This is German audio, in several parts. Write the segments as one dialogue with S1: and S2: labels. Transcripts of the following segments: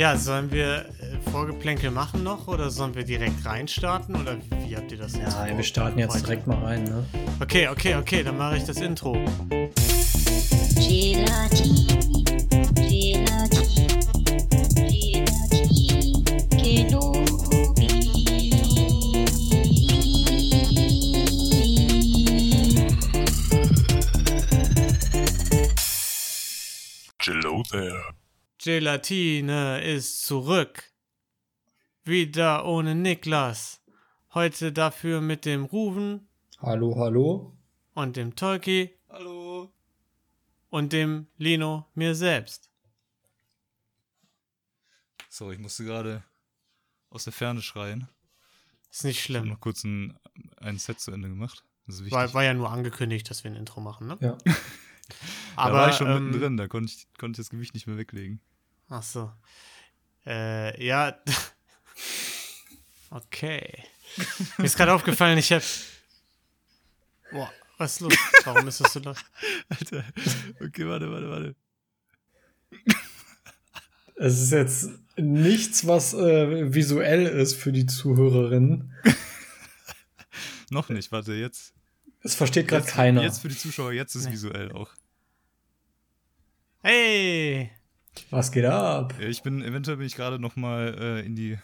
S1: Ja, sollen wir äh, Vorgeplänkel machen noch oder sollen wir direkt reinstarten oder wie habt ihr das jetzt
S2: Ja,
S1: vor-
S2: wir starten jetzt
S1: heute?
S2: direkt mal rein, ne?
S1: Okay, okay, okay, dann mache ich das Intro.
S3: Gelati,
S1: Gelatine ist zurück. Wieder ohne Niklas. Heute dafür mit dem Ruven
S2: Hallo, hallo.
S1: und dem Tolki
S4: Hallo.
S1: und dem Lino mir selbst.
S4: Sorry, ich musste gerade aus der Ferne schreien.
S1: Ist nicht
S4: Ich habe
S1: schlimm.
S4: noch kurz ein, ein Set zu Ende gemacht. Das ist wichtig.
S1: War, war ja nur angekündigt, dass wir ein Intro machen, ne?
S2: Ja.
S1: Aber,
S4: da war ich schon
S1: ähm,
S4: mittendrin, da konnte ich, konnte ich das Gewicht nicht mehr weglegen.
S1: Ach so. Äh, ja. okay. Mir ist gerade aufgefallen, ich hab. Boah, was ist los? Warum ist das so laut?
S4: Alter, okay, warte, warte, warte.
S2: Es ist jetzt nichts, was äh, visuell ist für die Zuhörerinnen.
S4: Noch nicht, warte, jetzt.
S2: Es versteht gerade keiner.
S4: Jetzt für die Zuschauer, jetzt ist
S1: Nee.
S4: visuell auch.
S1: Hey!
S2: Was geht ab?
S4: Ich bin, eventuell bin ich gerade noch mal äh, in die,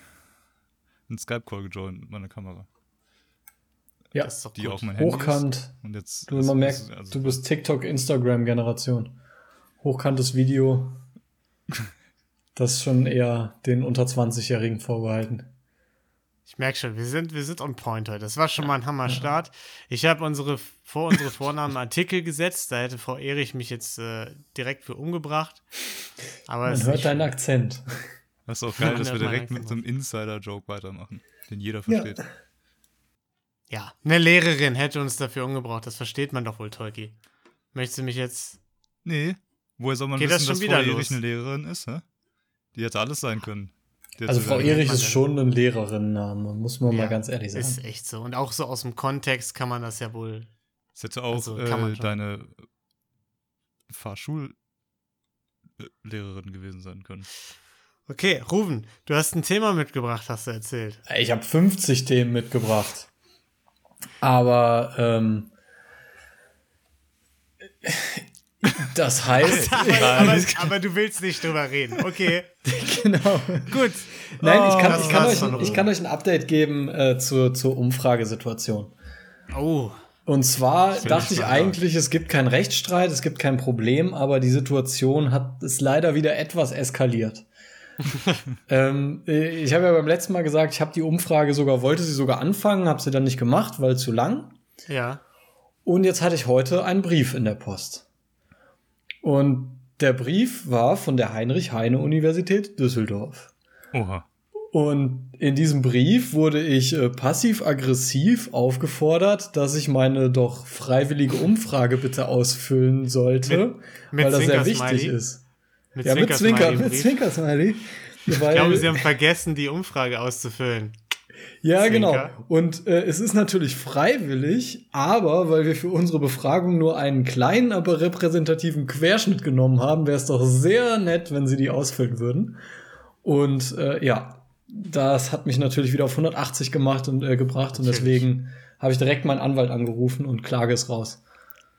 S4: in Skype-Call gejoint mit meiner Kamera.
S2: Ja,
S1: Das ist doch
S4: Die
S1: gut.
S4: auch mein Handy
S2: hochkant.
S4: ist. Und jetzt.
S2: Du,
S4: ist-
S2: man merkt,
S4: also-
S2: du bist TikTok-Instagram-Generation. Hochkantes Video. Das ist schon eher den unter 20-Jährigen vorbehalten.
S1: Ich merke schon, wir sind, wir sind on point heute. Das war schon mal ein Hammer-Start. Ich habe unsere, vor unsere Vornamen Artikel gesetzt. Da hätte Frau Erich mich jetzt äh, direkt für umgebracht. Aber
S2: Man hört deinen Akzent.
S4: Das ist auch geil,
S1: Ja,
S4: dass wir
S1: das
S4: direkt mit so einem Insider-Joke weitermachen, den jeder
S2: Ja.
S4: versteht.
S1: Ja, eine Lehrerin hätte uns dafür umgebracht. Das versteht man doch wohl, Tolki. Möchtest du mich jetzt.
S4: Nee, woher soll man
S1: Geht das
S4: wissen,
S1: schon
S4: dass
S1: wieder
S4: Frau
S1: los?
S4: Erich eine Lehrerin ist, hä? Die hätte alles sein können.
S2: Also Frau Erich ist schon ein Lehrerinnenname, muss man
S1: Ja,
S2: mal ganz ehrlich sagen.
S1: Ist echt so. Und auch so aus dem Kontext kann man das ja wohl.
S4: Es hätte auch
S1: Also,
S4: äh, deine Fahrschullehrerin gewesen sein können.
S1: Okay, Ruven, du hast ein Thema mitgebracht, hast du erzählt.
S2: Ich habe 50 Themen mitgebracht. Aber ähm, das heißt,
S1: aber, aber du willst nicht drüber reden. Okay,
S2: genau.
S1: gut.
S2: Nein, ich
S1: Oh,
S2: kann,
S1: das
S2: ich, kann euch,
S1: von
S2: ich kann euch ein Update geben äh, zur, zur Umfragesituation.
S1: Oh,
S2: Und zwar dachte ich eigentlich, es gibt keinen Rechtsstreit, es gibt kein Problem, aber die Situation hat ist leider wieder etwas eskaliert. ähm, äh, ich habe ja beim letzten Mal gesagt, ich habe die Umfrage sogar, wollte sie sogar anfangen, habe sie dann nicht gemacht, weil zu lang.
S1: ja.
S2: Und jetzt hatte ich heute einen Brief in der Post. Und der Brief war von der Heinrich-Heine-Universität Düsseldorf.
S4: Oha.
S2: Und in diesem Brief wurde ich äh, passiv-aggressiv aufgefordert, dass ich meine doch freiwillige Umfrage bitte ausfüllen sollte,
S1: mit
S2: weil das sehr wichtig ist.
S1: Mit
S2: ja, mit Zwinker, mit
S1: Brief.
S2: Zwinker-Smiley.
S1: Ich glaube, sie haben vergessen, die Umfrage auszufüllen.
S2: Ja,
S1: Zwinker.
S2: genau. Und äh, es ist natürlich freiwillig, aber weil wir für unsere Befragung nur einen kleinen, aber repräsentativen Querschnitt genommen haben, wäre es doch sehr nett, wenn sie die ausfüllen würden. Und äh, ja, das hat mich natürlich wieder auf 180 gemacht und äh, gebracht und deswegen habe ich direkt meinen Anwalt angerufen und Klage ist raus.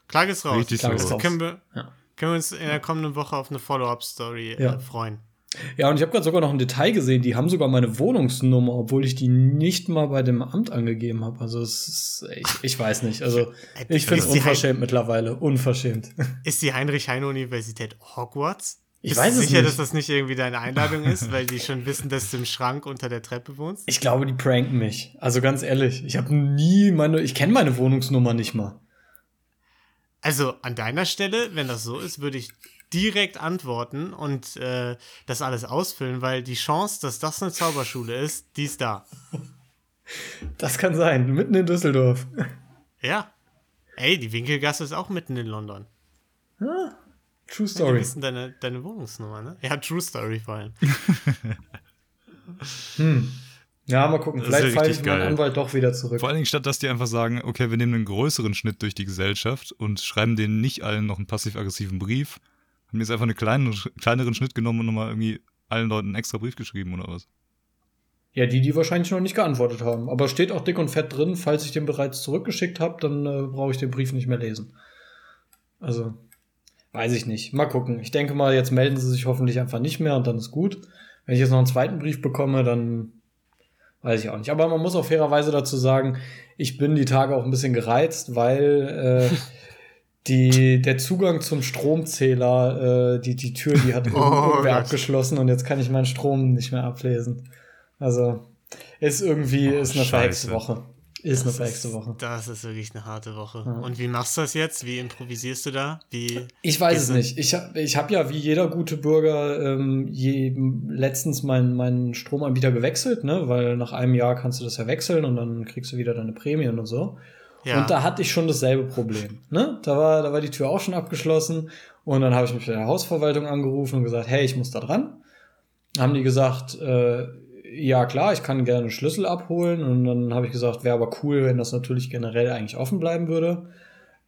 S1: Klage ist raus.
S4: Richtig
S2: Klage ist
S4: so.
S2: raus.
S1: Können wir,
S2: Ja.
S1: können wir uns in der kommenden Woche auf eine Follow-up-Story
S2: Ja.
S1: äh, freuen?
S2: Ja, und ich habe gerade sogar noch ein Detail gesehen, die haben sogar meine Wohnungsnummer, obwohl ich die nicht mal bei dem Amt angegeben habe. Also es ist, ich, ich weiß nicht. Also ich finde es unverschämt mittlerweile. Unverschämt.
S1: Ist die Heinrich-Heine-Universität Hogwarts?
S2: Ich
S1: Bist
S2: weiß
S1: du
S2: es
S1: sicher,
S2: nicht.
S1: dass das nicht irgendwie deine Einladung ist, weil die schon wissen, dass du im Schrank unter der Treppe wohnst?
S2: Ich glaube, die pranken mich. Also ganz ehrlich, ich habe nie meine, ich kenne meine Wohnungsnummer nicht mal.
S1: Also an deiner Stelle, wenn das so ist, würde ich direkt antworten und äh, das alles ausfüllen, weil die Chance, dass das eine Zauberschule ist, die ist da.
S2: Das kann sein, mitten in Düsseldorf.
S1: Ja. Ey, die Winkelgasse ist auch mitten in London.
S2: True
S1: Die
S2: Story.
S1: wissen deine, deine Wohnungsnummer, ne? Ja, True Story vor allem.
S2: Ja, mal gucken.
S4: Ja
S2: Vielleicht falle
S4: richtig
S2: ich meinen. Anwalt doch wieder zurück.
S4: Vor allen Dingen, statt dass die einfach sagen, okay, wir nehmen einen größeren Schnitt durch die Gesellschaft und schreiben denen nicht allen noch einen passiv-aggressiven Brief, haben die jetzt einfach einen kleinen, kleineren Schnitt genommen und nochmal irgendwie allen Leuten einen extra Brief geschrieben oder was?
S2: Ja, die, die wahrscheinlich noch nicht geantwortet haben. Aber steht auch dick und fett drin, falls ich den bereits zurückgeschickt habe, dann äh, brauche ich den Brief nicht mehr lesen. Also, weiß ich nicht. Mal gucken. Ich denke mal, jetzt melden sie sich hoffentlich einfach nicht mehr und dann ist gut. Wenn ich jetzt noch einen zweiten Brief bekomme, dann weiß ich auch nicht. Aber man muss auch fairerweise dazu sagen, ich bin die Tage auch ein bisschen gereizt, weil äh, die, der Zugang zum Stromzähler, äh, die, die Tür, die hat
S1: Oh
S2: irgendwer abgeschlossen und jetzt kann ich meinen Strom nicht mehr ablesen. Also, ist irgendwie,
S4: Oh,
S2: ist eine
S4: Scheiße.
S2: verhexte Woche. Ist eine
S1: Das
S2: verhexte Woche.
S1: Das ist wirklich eine harte Woche.
S2: Ja.
S1: Und wie machst du das jetzt? Wie improvisierst du da? Wie
S2: Ich weiß es nicht. Ich habe ich hab ja wie jeder gute Bürger ähm, je, letztens meinen meinen Stromanbieter gewechselt, ne? Weil nach einem Jahr kannst du das ja wechseln und dann kriegst du wieder deine Prämien und so.
S1: Ja.
S2: Und da hatte ich schon dasselbe Problem. Ne? Da, war, da war die Tür auch schon abgeschlossen. Und dann habe ich mich bei der Hausverwaltung angerufen und gesagt, hey, ich muss da dran. Haben die gesagt, äh, ja klar, ich kann gerne einen Schlüssel abholen. Und dann habe ich gesagt, wäre aber cool, wenn das natürlich generell eigentlich offen bleiben würde.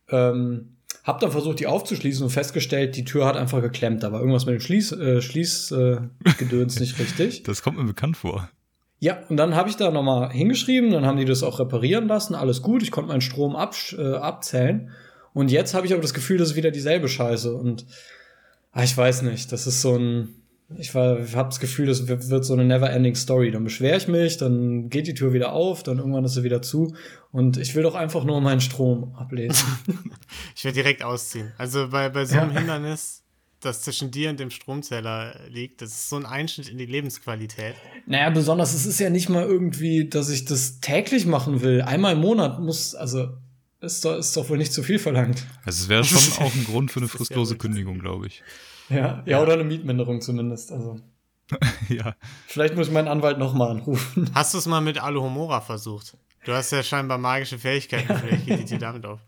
S2: Ähm, hab dann versucht, die aufzuschließen und festgestellt, die Tür hat einfach geklemmt. Da war irgendwas mit dem Schließ, äh, Schließgedöns äh, nicht richtig.
S4: Das kommt mir bekannt vor.
S2: Ja, und dann habe ich da nochmal hingeschrieben, dann haben die das auch reparieren lassen, alles gut, ich konnte meinen Strom absch- äh, abzählen. Und jetzt habe ich aber das Gefühl, das ist wieder dieselbe Scheiße. Und ah, ich weiß nicht, das ist so ein. Ich, war- ich habe das Gefühl, das wird, wird so eine never-ending Story. Dann beschwere ich mich, dann geht die Tür wieder auf, dann irgendwann ist sie wieder zu. Und ich will doch einfach nur meinen Strom ablesen.
S1: Ich werde direkt ausziehen. Also bei, bei so einem
S2: Ja.
S1: Hindernis, das zwischen dir und dem Stromzähler liegt, das ist so ein Einschnitt in die Lebensqualität.
S2: naja, besonders, es ist ja nicht mal irgendwie, dass ich das täglich machen will. Einmal im Monat muss, also ist doch, ist doch wohl nicht zu viel verlangt.
S4: Also es wäre schon auch ein Grund für eine fristlose. Kündigung, glaube ich.
S2: Ja, ja, oder eine Mietminderung zumindest. Also
S4: ja.
S2: vielleicht muss ich meinen Anwalt nochmal anrufen.
S1: Hast du es mal mit Alohomora versucht? Du hast ja scheinbar magische Fähigkeiten, vielleicht geht die Tür damit auf.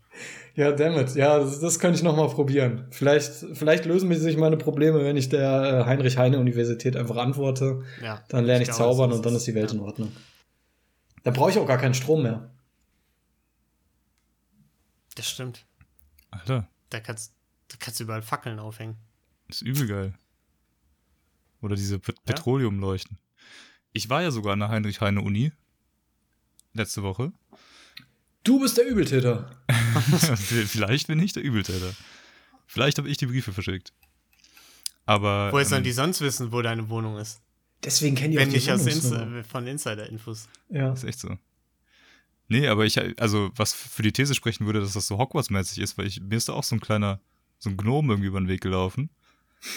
S2: Ja, dammit. Ja, das, das könnte ich nochmal probieren. Vielleicht, vielleicht lösen sich meine Probleme, wenn ich der äh, Heinrich-Heine-Universität einfach antworte.
S1: Ja,
S2: Dann lerne ich,
S1: glaube,
S2: zaubern und dann ist die Welt
S1: Ja.
S2: in Ordnung. Dann brauche ich auch gar keinen Strom mehr.
S1: Das stimmt.
S4: Alter,
S1: Da kannst, da kannst du überall Fackeln aufhängen.
S4: ist übel geil. Oder diese Pet Petroleumleuchten. Ich war ja sogar an der Heinrich-Heine-Uni. Letzte Woche.
S2: Du bist der Übeltäter.
S4: Vielleicht bin ich der Übeltäter. Vielleicht habe ich die Briefe verschickt. Aber.
S1: Woher sollen
S4: ähm,
S1: die sonst wissen, wo deine Wohnung ist?
S2: Deswegen kennen die
S1: Wenn
S2: auch
S1: nicht
S2: die
S1: aus Ins
S2: Wohnungsnummer.
S1: von Insider-Infos.
S2: Ja.
S4: Ist echt so. Nee, aber ich, also, was für die These sprechen würde, dass das so Hogwarts-mäßig ist, weil ich, mir ist da auch so ein kleiner, so ein Gnome irgendwie über den Weg gelaufen.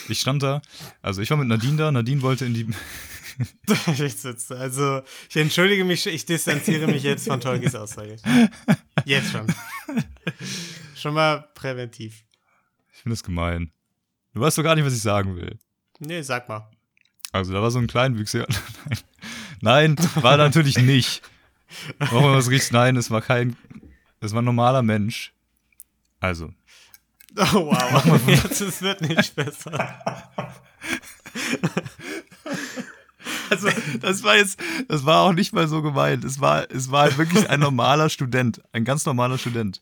S4: Ich stand da, also ich war mit Nadine da, Nadine wollte in die.
S1: Also, ich entschuldige mich, ich distanziere mich jetzt von Tolkis Aussage. Jetzt schon. Schon mal präventiv.
S4: ich finde das gemein. Du weißt doch gar nicht, was ich sagen will.
S1: Nee, sag mal.
S4: Also, da war so ein Kleinwüchsiger. Nein, Nein, war natürlich nicht. Wir was richtig, nein, es war kein, es war ein normaler Mensch. Also,
S1: Oh, wow. Jetzt es wird nicht besser.
S4: Also, das war jetzt, das war auch nicht mal so gemeint. Es war, es war halt wirklich ein normaler Student, ein ganz normaler Student,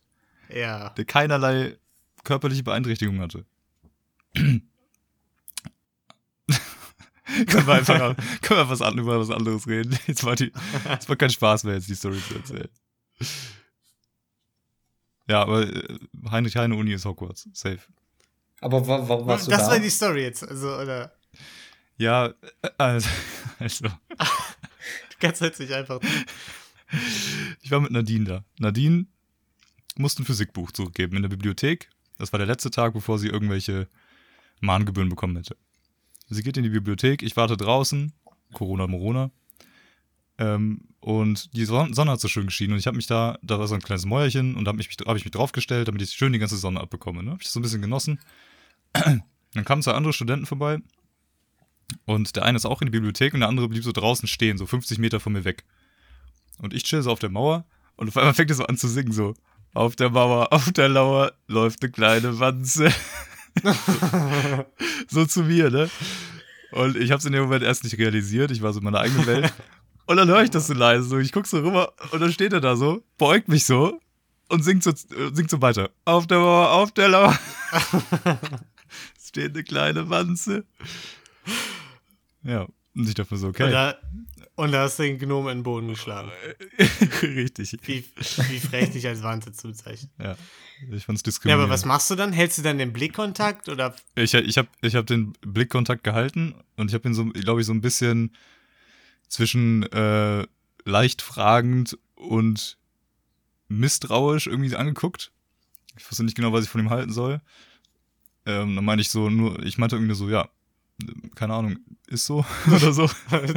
S1: Ja.
S4: der keinerlei körperliche Beeinträchtigung hatte. können wir einfach können wir was an, über was anderes reden? Jetzt war, die, jetzt war kein Spaß mehr, jetzt die Story zu erzählen. Ja, aber äh, Heinrich Heine Uni ist Hogwarts. Safe.
S2: Aber wa wa warst du
S1: das
S2: da?
S1: war die Story jetzt. Also, oder.
S4: Ja, äh, also, also
S1: Du kannst jetzt nicht einfach.
S4: Ich war mit Nadine da. Nadine musste ein Physikbuch zurückgeben in der Bibliothek. Das war der letzte Tag, bevor sie irgendwelche Mahngebühren bekommen hätte. Sie geht in die Bibliothek, ich warte draußen, Corona Morona. Ähm, und die Son- Sonne hat so schön geschienen und ich habe mich da, da war so ein kleines Mäuerchen und da habe ich, mich- hab ich mich draufgestellt, damit ich schön die ganze Sonne abbekomme. Ne? Habe ich das so ein bisschen genossen. Dann kamen zwei andere Studenten vorbei und der eine ist auch in die Bibliothek und der andere blieb so draußen stehen, so 50 Meter von mir weg. Und ich chill so auf der Mauer und auf einmal fängt er so an zu singen, so. Auf der Mauer, auf der Lauer läuft eine kleine Wanze. so zu mir, ne? Und ich hab's in dem Moment erst nicht realisiert, ich war so in meiner eigenen Welt. Und dann höre ich das so leise, so. ich guck so rüber und dann steht er da so, beugt mich so und singt so, äh, singt so weiter. Auf der Mauer, auf der Lauer. steht eine kleine Wanze. Ja. Und ich dachte mir so, okay.
S1: Und, da, und da hast du den Gnom in den Boden geschlagen.
S4: Richtig.
S1: Wie, wie frech dich als Wante zuzeichnet.
S4: Ja. Ich fand's
S1: Ja,
S4: diskriminierend.
S1: aber was machst du dann? Hältst du dann den Blickkontakt oder
S4: Ich, ich habe ich hab den Blickkontakt gehalten und ich habe ihn so, glaube ich, so ein bisschen zwischen äh, leicht fragend und misstrauisch irgendwie angeguckt. Ich wusste nicht genau, was ich von ihm halten soll. Ähm, dann meinte ich so nur, ich meinte irgendwie so, ja, keine Ahnung, ist so oder so.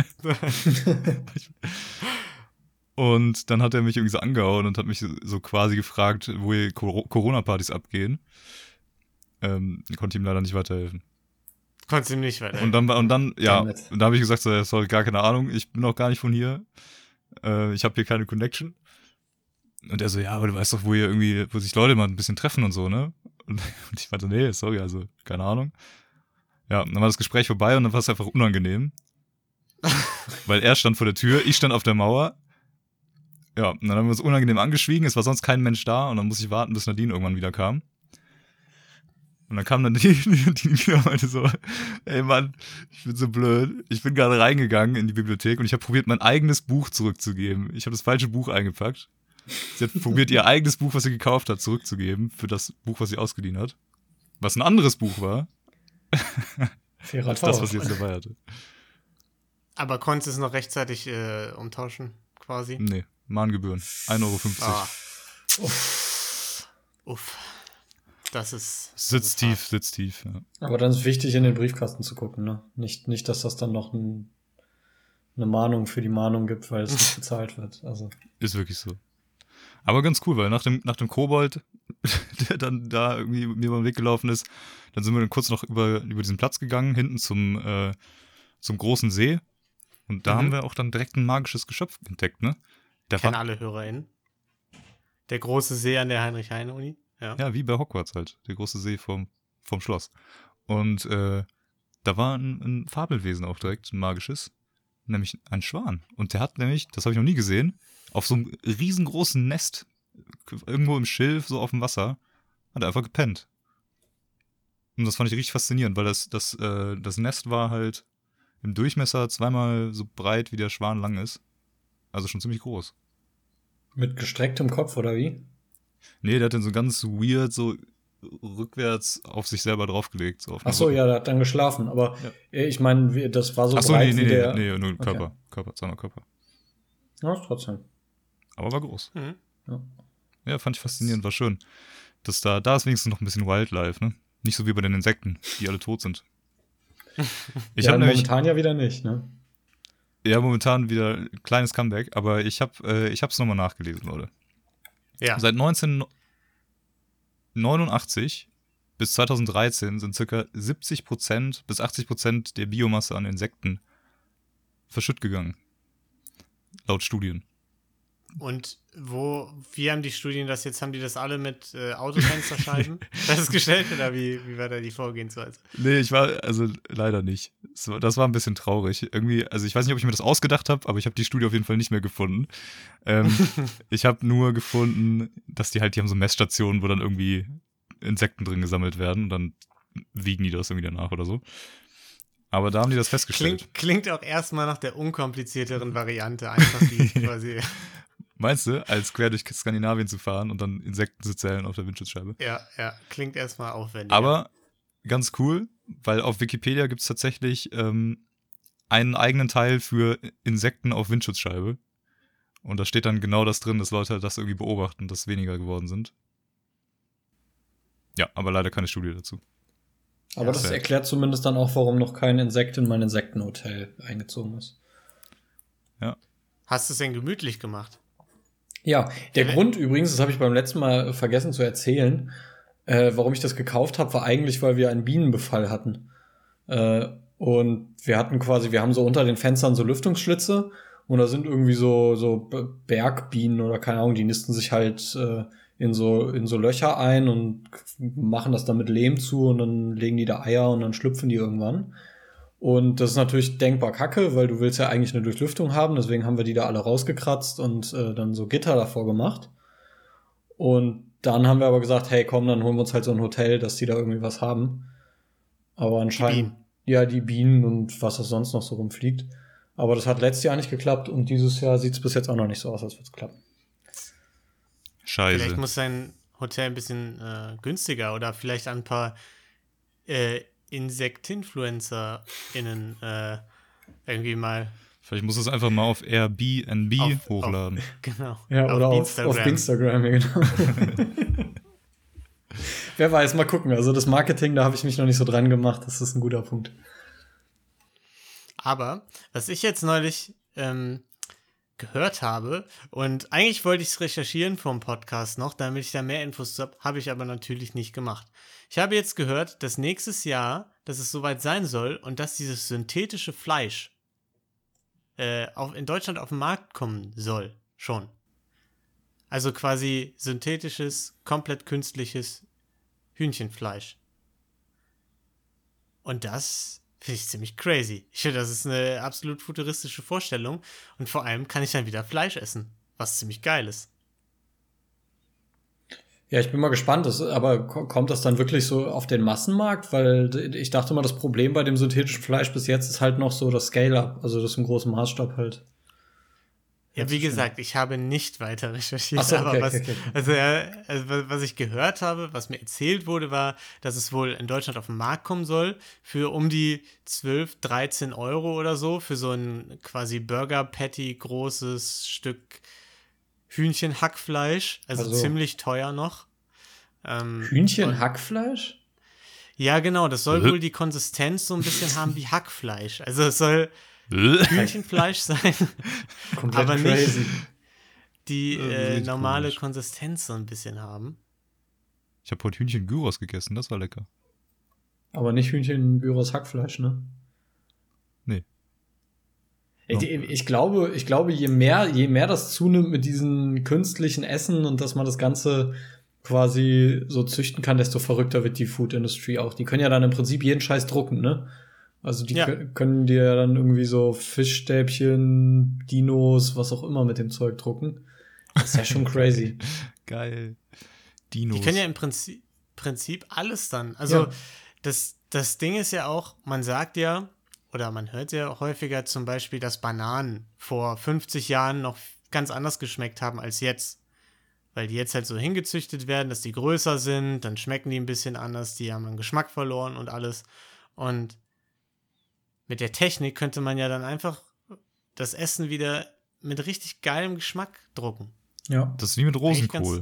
S4: Und dann hat er mich irgendwie so angehauen und hat mich so quasi gefragt, wo hier Cor- Corona-Partys abgehen. Ähm, ich konnte ihm leider nicht weiterhelfen.
S1: konntest du ihm nicht weiter?
S4: Und dann, war- und dann, ja, und da habe ich gesagt, so, sorry, gar keine Ahnung, ich bin auch gar nicht von hier. Äh, ich habe hier keine Connection. Und er so, ja, aber du weißt doch, wo hier irgendwie, wo sich Leute mal ein bisschen treffen und so, ne? Und, und ich meinte, nee, sorry, also, keine Ahnung. Ja, und dann war das Gespräch vorbei und dann war es einfach unangenehm. Weil er stand vor der Tür, ich stand auf der Mauer. Ja, und dann haben wir uns unangenehm angeschwiegen, es war sonst kein Mensch da und dann musste ich warten, bis Nadine irgendwann wieder kam. Und dann kam Nadine, Nadine wieder und meinte so, ey Mann, ich bin so blöd. Ich bin gerade reingegangen in die Bibliothek und ich habe probiert, mein eigenes Buch zurückzugeben. Ich habe das falsche Buch eingepackt. Sie hat probiert, ihr eigenes Buch, was sie gekauft hat, zurückzugeben für das Buch, was sie ausgeliehen hat. Was ein anderes Buch war,
S2: Fairer
S4: als das, was sie jetzt dabei hatte.
S1: Aber konntest du es noch rechtzeitig äh, umtauschen, quasi?
S4: Nee, Mahngebühren. 1,50 Euro.
S1: Ah. Uff. Das ist. das
S4: Sitzt
S1: ist
S4: tief, sitzt tief. Ja.
S2: Aber dann ist wichtig, in den Briefkasten zu gucken, ne? Nicht, nicht dass das dann noch ein, eine Mahnung für die Mahnung gibt, weil es nicht bezahlt wird. Also.
S4: Ist wirklich so. Aber ganz cool, weil nach dem, nach dem Kobold, der dann da irgendwie mir über den Weg gelaufen ist, dann sind wir dann kurz noch über, über diesen Platz gegangen, hinten zum, äh, zum großen See. Und da
S1: Mhm.
S4: haben wir auch dann direkt ein magisches Geschöpf entdeckt, ne? Der
S1: Kennen alle HörerInnen. Der große See an der Heinrich-Heine-Uni. Ja.
S4: ja, wie bei Hogwarts halt, der große See vom, vom Schloss. Und äh, da war ein, ein Fabelwesen auch direkt, ein magisches, nämlich ein Schwan. Und der hat nämlich, das habe ich noch nie gesehen, auf so einem riesengroßen Nest, irgendwo im Schilf, so auf dem Wasser, hat er einfach gepennt. Und das fand ich richtig faszinierend, weil das, das, äh, das Nest war halt im Durchmesser zweimal so breit, wie der Schwan lang ist. Also schon ziemlich groß.
S2: Mit gestrecktem Kopf, oder wie?
S4: Nee, der hat dann so ganz weird so rückwärts auf sich selber draufgelegt. So auf den
S2: Ach so,
S4: Rücken.
S2: ja, der hat dann geschlafen. Aber
S4: Ja.
S2: äh, ich meine, das war so
S4: Ach so,
S2: breit
S4: nee, nee,
S2: wie
S4: nee,
S2: der.
S4: nee, nur
S2: Okay.
S4: Körper. Körper, zweimal Körper.
S2: Ja, trotzdem.
S4: Aber war groß.
S1: Mhm.
S4: Ja, fand ich faszinierend, war schön. Das da, da ist wenigstens noch ein bisschen Wildlife, ne? Nicht so wie bei den Insekten, die alle tot sind. Ich
S2: ja,
S4: habe
S2: momentan ja wieder nicht, ne?
S4: ja, momentan wieder ein kleines Comeback, aber ich habe äh, ich hab's nochmal nachgelesen, Leute.
S1: Ja.
S4: Seit 1989 bis 2013 sind circa 70% bis 80% der Biomasse an Insekten verschütt gegangen. Laut Studien.
S1: Und wo, wie haben die Studien das jetzt? Haben die das alle mit äh, Autofensterscheiben festgestellt oder wie, wie war da die Vorgehensweise?
S4: Nee, ich war, also leider nicht. Das war, das war ein bisschen traurig. Irgendwie, also ich weiß nicht, ob ich mir das ausgedacht habe, aber ich habe die Studie auf jeden Fall nicht mehr gefunden. Ähm, ich habe nur gefunden, dass die halt, die haben so Messstationen, wo dann irgendwie Insekten drin gesammelt werden und dann wiegen die das irgendwie danach oder so. Aber da haben die das festgestellt.
S1: Klingt, klingt auch erstmal nach der unkomplizierteren Variante, einfach die quasi.
S4: Meinst du, als quer durch Skandinavien zu fahren und dann Insekten zu zählen auf der Windschutzscheibe?
S1: Ja, ja, klingt erstmal aufwendig.
S4: Aber ganz cool, weil auf Wikipedia gibt es tatsächlich ähm, einen eigenen Teil für Insekten auf Windschutzscheibe. Und da steht dann genau das drin, dass Leute halt das irgendwie beobachten, dass weniger geworden sind. Ja, aber leider keine Studie dazu.
S2: Aber
S1: Ja,
S2: das
S4: fair.
S2: erklärt zumindest dann auch, warum noch kein Insekt in mein Insektenhotel eingezogen ist.
S1: Hast du es denn gemütlich gemacht?
S2: Ja, der. Grund übrigens, das habe ich beim letzten Mal vergessen zu erzählen, äh, warum ich das gekauft habe, war eigentlich, weil wir einen Bienenbefall hatten. Äh, und wir hatten quasi, wir haben so unter den Fenstern so Lüftungsschlitze und da sind irgendwie so, so Bergbienen oder keine Ahnung, die nisten sich halt äh, in, so, in so Löcher ein und machen das dann mit Lehm zu und dann legen die da Eier und dann schlüpfen die irgendwann. Und das ist natürlich denkbar kacke, weil du willst ja eigentlich eine Durchlüftung haben, deswegen haben wir die da alle rausgekratzt und äh, dann so Gitter davor gemacht. Und dann haben wir aber gesagt, hey komm, dann holen wir uns halt so ein Hotel, dass die da irgendwie was haben. Aber anscheinend, ja, die Bienen und was das sonst noch so rumfliegt. Aber das hat letztes Jahr nicht geklappt und dieses Jahr sieht es bis jetzt auch noch nicht so aus, als würde es klappen.
S4: Scheiße.
S1: Vielleicht muss sein Hotel ein bisschen äh, günstiger oder vielleicht ein paar äh, Insektinfluencer-Innen äh, irgendwie mal.
S4: Vielleicht muss es einfach mal auf Airbnb
S1: Auf-
S4: hochladen.
S1: Genau.
S2: Ja, oder auf, auf Instagram, ja, genau. Wer weiß, mal gucken. Also das Marketing, da habe ich mich noch nicht so dran gemacht. Das ist ein guter Punkt.
S1: Aber was ich jetzt neulich ähm, gehört habe, und eigentlich wollte ich es recherchieren vom Podcast noch, damit ich da mehr Infos zu habe, habe ich aber natürlich nicht gemacht. Ich habe jetzt gehört, dass nächstes Jahr, dass es soweit sein soll und dass dieses synthetische Fleisch äh, auf, in Deutschland auf den Markt kommen soll. Schon. Also quasi synthetisches, komplett künstliches Hühnchenfleisch. Und das finde ich ziemlich crazy. Ich finde, das ist eine absolut futuristische Vorstellung. Und vor allem kann ich dann wieder Fleisch essen, was ziemlich geil ist.
S2: Ja, ich bin mal gespannt. Das, aber ko- kommt das dann wirklich so auf den Massenmarkt? Weil ich dachte mal, das Problem bei dem synthetischen Fleisch bis jetzt ist halt noch so das Scale-Up. Also das im großen Maßstab halt.
S1: Ja, wie gesagt, ich habe nicht weiter recherchiert,
S2: so,
S1: aber
S2: okay,
S1: was,
S2: okay, okay.
S1: Also, also wa- was ich gehört habe, was mir erzählt wurde, war, dass es wohl in Deutschland auf den Markt kommen soll für um die 12, 13 Euro oder so für so ein quasi Burger Patty großes Stück Hühnchenhackfleisch, also,
S2: Also-
S1: ziemlich teuer noch. Ähm,
S2: Hühnchenhackfleisch?
S1: Ja, genau, das soll wohl die Konsistenz so ein bisschen haben wie Hackfleisch. Also es soll? Hühnchenfleisch sein,
S2: Komplett
S1: Aber nicht-
S2: crazy.
S1: die
S4: Äh,
S1: normale
S4: komisch.
S1: Konsistenz so ein bisschen haben.
S4: Ich habe heute Hühnchen-Gyros gegessen, das war lecker.
S2: Aber nicht Hühnchen-Gyros Hackfleisch, ne? Ich, ich, glaube, ich glaube, je mehr, je mehr das zunimmt mit diesen künstlichen Essen und dass man das Ganze quasi so züchten kann, desto verrückter wird die Food Industry auch. Die können ja dann im Prinzip jeden Scheiß drucken, ne? Also die
S1: Ja.
S2: kö- können dir ja dann irgendwie so Fischstäbchen, Dinos, was auch immer mit dem Zeug drucken. Das ist ja schon crazy.
S4: Geil. Dinos.
S1: Die können ja im Prinzip, Prinzip alles dann. Also
S2: Ja.
S1: das, das Ding ist ja auch, man sagt ja, oder man hört ja häufiger zum Beispiel, dass Bananen vor 50 Jahren noch ganz anders geschmeckt haben als jetzt. Weil die jetzt halt so hingezüchtet werden, dass die größer sind, dann schmecken die ein bisschen anders, die haben einen Geschmack verloren und alles. Und mit der Technik könnte man ja dann einfach das Essen wieder mit richtig geilem Geschmack drucken.
S2: ja.
S4: Das ist wie mit Rosenkohl.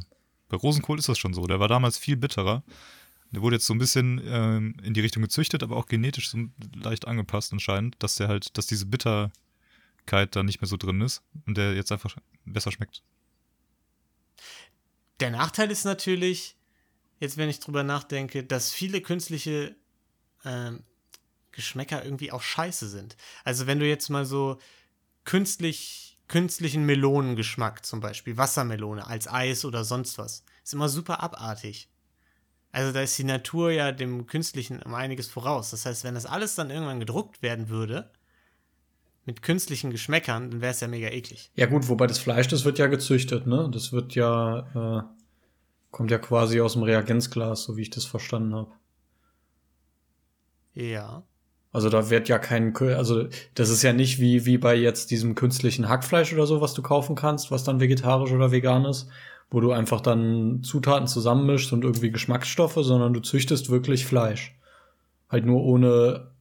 S4: Bei Rosenkohl ist das schon so. Der war damals viel bitterer. Der wurde jetzt so ein bisschen ähm, in die Richtung gezüchtet, aber auch genetisch so leicht angepasst anscheinend, dass der halt, dass diese Bitterkeit da nicht mehr so drin ist und der jetzt einfach besser schmeckt.
S1: Der Nachteil ist natürlich, jetzt wenn ich drüber nachdenke, dass viele künstliche ähm, Geschmäcker irgendwie auch scheiße sind. Also wenn du jetzt mal so künstlich, künstlichen Melonengeschmack zum Beispiel, Wassermelone als Eis oder sonst was, ist immer super abartig. Also da ist die Natur ja dem Künstlichen um einiges voraus. Das heißt, wenn das alles dann irgendwann gedruckt werden würde, mit künstlichen Geschmäckern, dann wäre es ja mega eklig.
S2: Ja gut, wobei das Fleisch, das wird ja gezüchtet, ne? Das wird ja, äh, kommt ja quasi aus dem Reagenzglas, so wie ich das verstanden habe.
S1: Ja.
S2: Also da wird ja kein, also das ist ja nicht wie, wie bei jetzt diesem künstlichen Hackfleisch oder so, was du kaufen kannst, was dann vegetarisch oder vegan ist, wo du einfach dann Zutaten zusammenmischst und irgendwie Geschmacksstoffe, sondern du züchtest wirklich Fleisch. Halt nur ohne,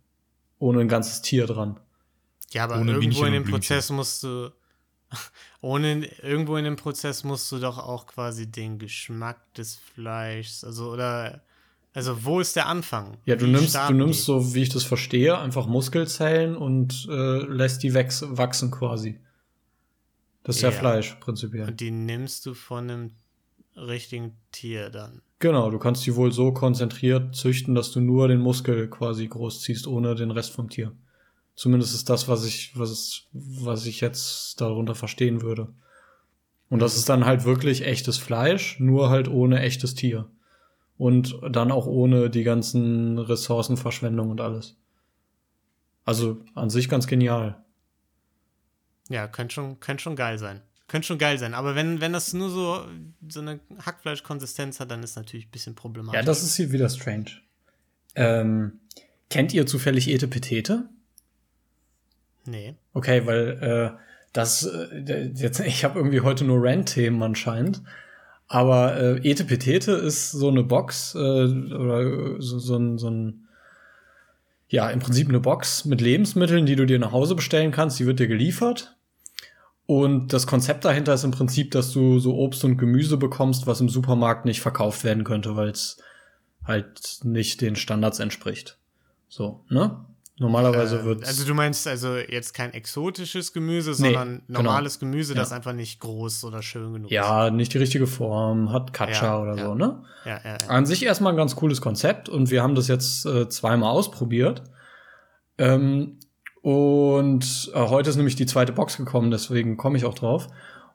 S2: ohne ein ganzes Tier dran.
S1: Ja, aber
S4: Ohne
S1: irgendwo
S4: Bienchen
S1: in dem. Prozess musst du. Ohne, irgendwo in dem Prozess musst du doch auch quasi den Geschmack des Fleischs, also oder also wo ist der Anfang?
S2: Ja, du
S1: Wie
S2: nimmst, du nimmst
S1: die?
S2: so, wie ich das verstehe, einfach Muskelzellen und äh, lässt die wachsen quasi. Das ist ja,
S1: Ja.
S2: Fleisch, prinzipiell.
S1: und die nimmst du von einem richtigen Tier dann.
S2: Genau, du kannst die wohl so konzentriert züchten, dass du nur den Muskel quasi großziehst, ohne den Rest vom Tier. Zumindest ist das, was ich, was, was ich jetzt darunter verstehen würde. Und das ist dann halt wirklich echtes Fleisch, nur halt ohne echtes Tier. Und dann auch ohne die ganzen Ressourcenverschwendung und alles. Also an sich ganz genial.
S1: Ja, könnte schon, könnte schon geil sein. Könnte schon geil sein. Aber wenn, wenn das nur so, so eine Hackfleischkonsistenz hat, dann ist natürlich ein bisschen problematisch.
S2: Ja, das ist hier wieder strange. Ähm, kennt ihr zufällig Etepetete?
S1: Nee.
S2: Okay, weil äh, das äh, jetzt ich habe irgendwie heute nur Rant-Themen anscheinend. Aber äh, Etepetete ist so eine Box äh, oder so, so, ein, so ein ja im Prinzip eine Box mit Lebensmitteln, die du dir nach Hause bestellen kannst. Die wird dir geliefert. Und das Konzept dahinter ist im Prinzip, dass du so Obst und Gemüse bekommst, was im Supermarkt nicht verkauft werden könnte, weil es halt nicht den Standards entspricht. So, ne? Normalerweise
S1: Äh,
S2: wird
S1: also du meinst also jetzt kein exotisches Gemüse,
S2: Nee,
S1: sondern
S2: genau.
S1: normales Gemüse, das
S2: Ja.
S1: einfach nicht groß oder schön genug ist.
S2: ja nicht die richtige Form, hat Katscha
S1: Ja,
S2: oder
S1: ja.
S2: so, ne?
S1: Ja, ja, ja.
S2: An sich erstmal ein ganz cooles Konzept und wir haben das jetzt äh, zweimal ausprobiert. Ähm, und äh, heute ist nämlich die zweite Box gekommen, deswegen komme ich auch drauf.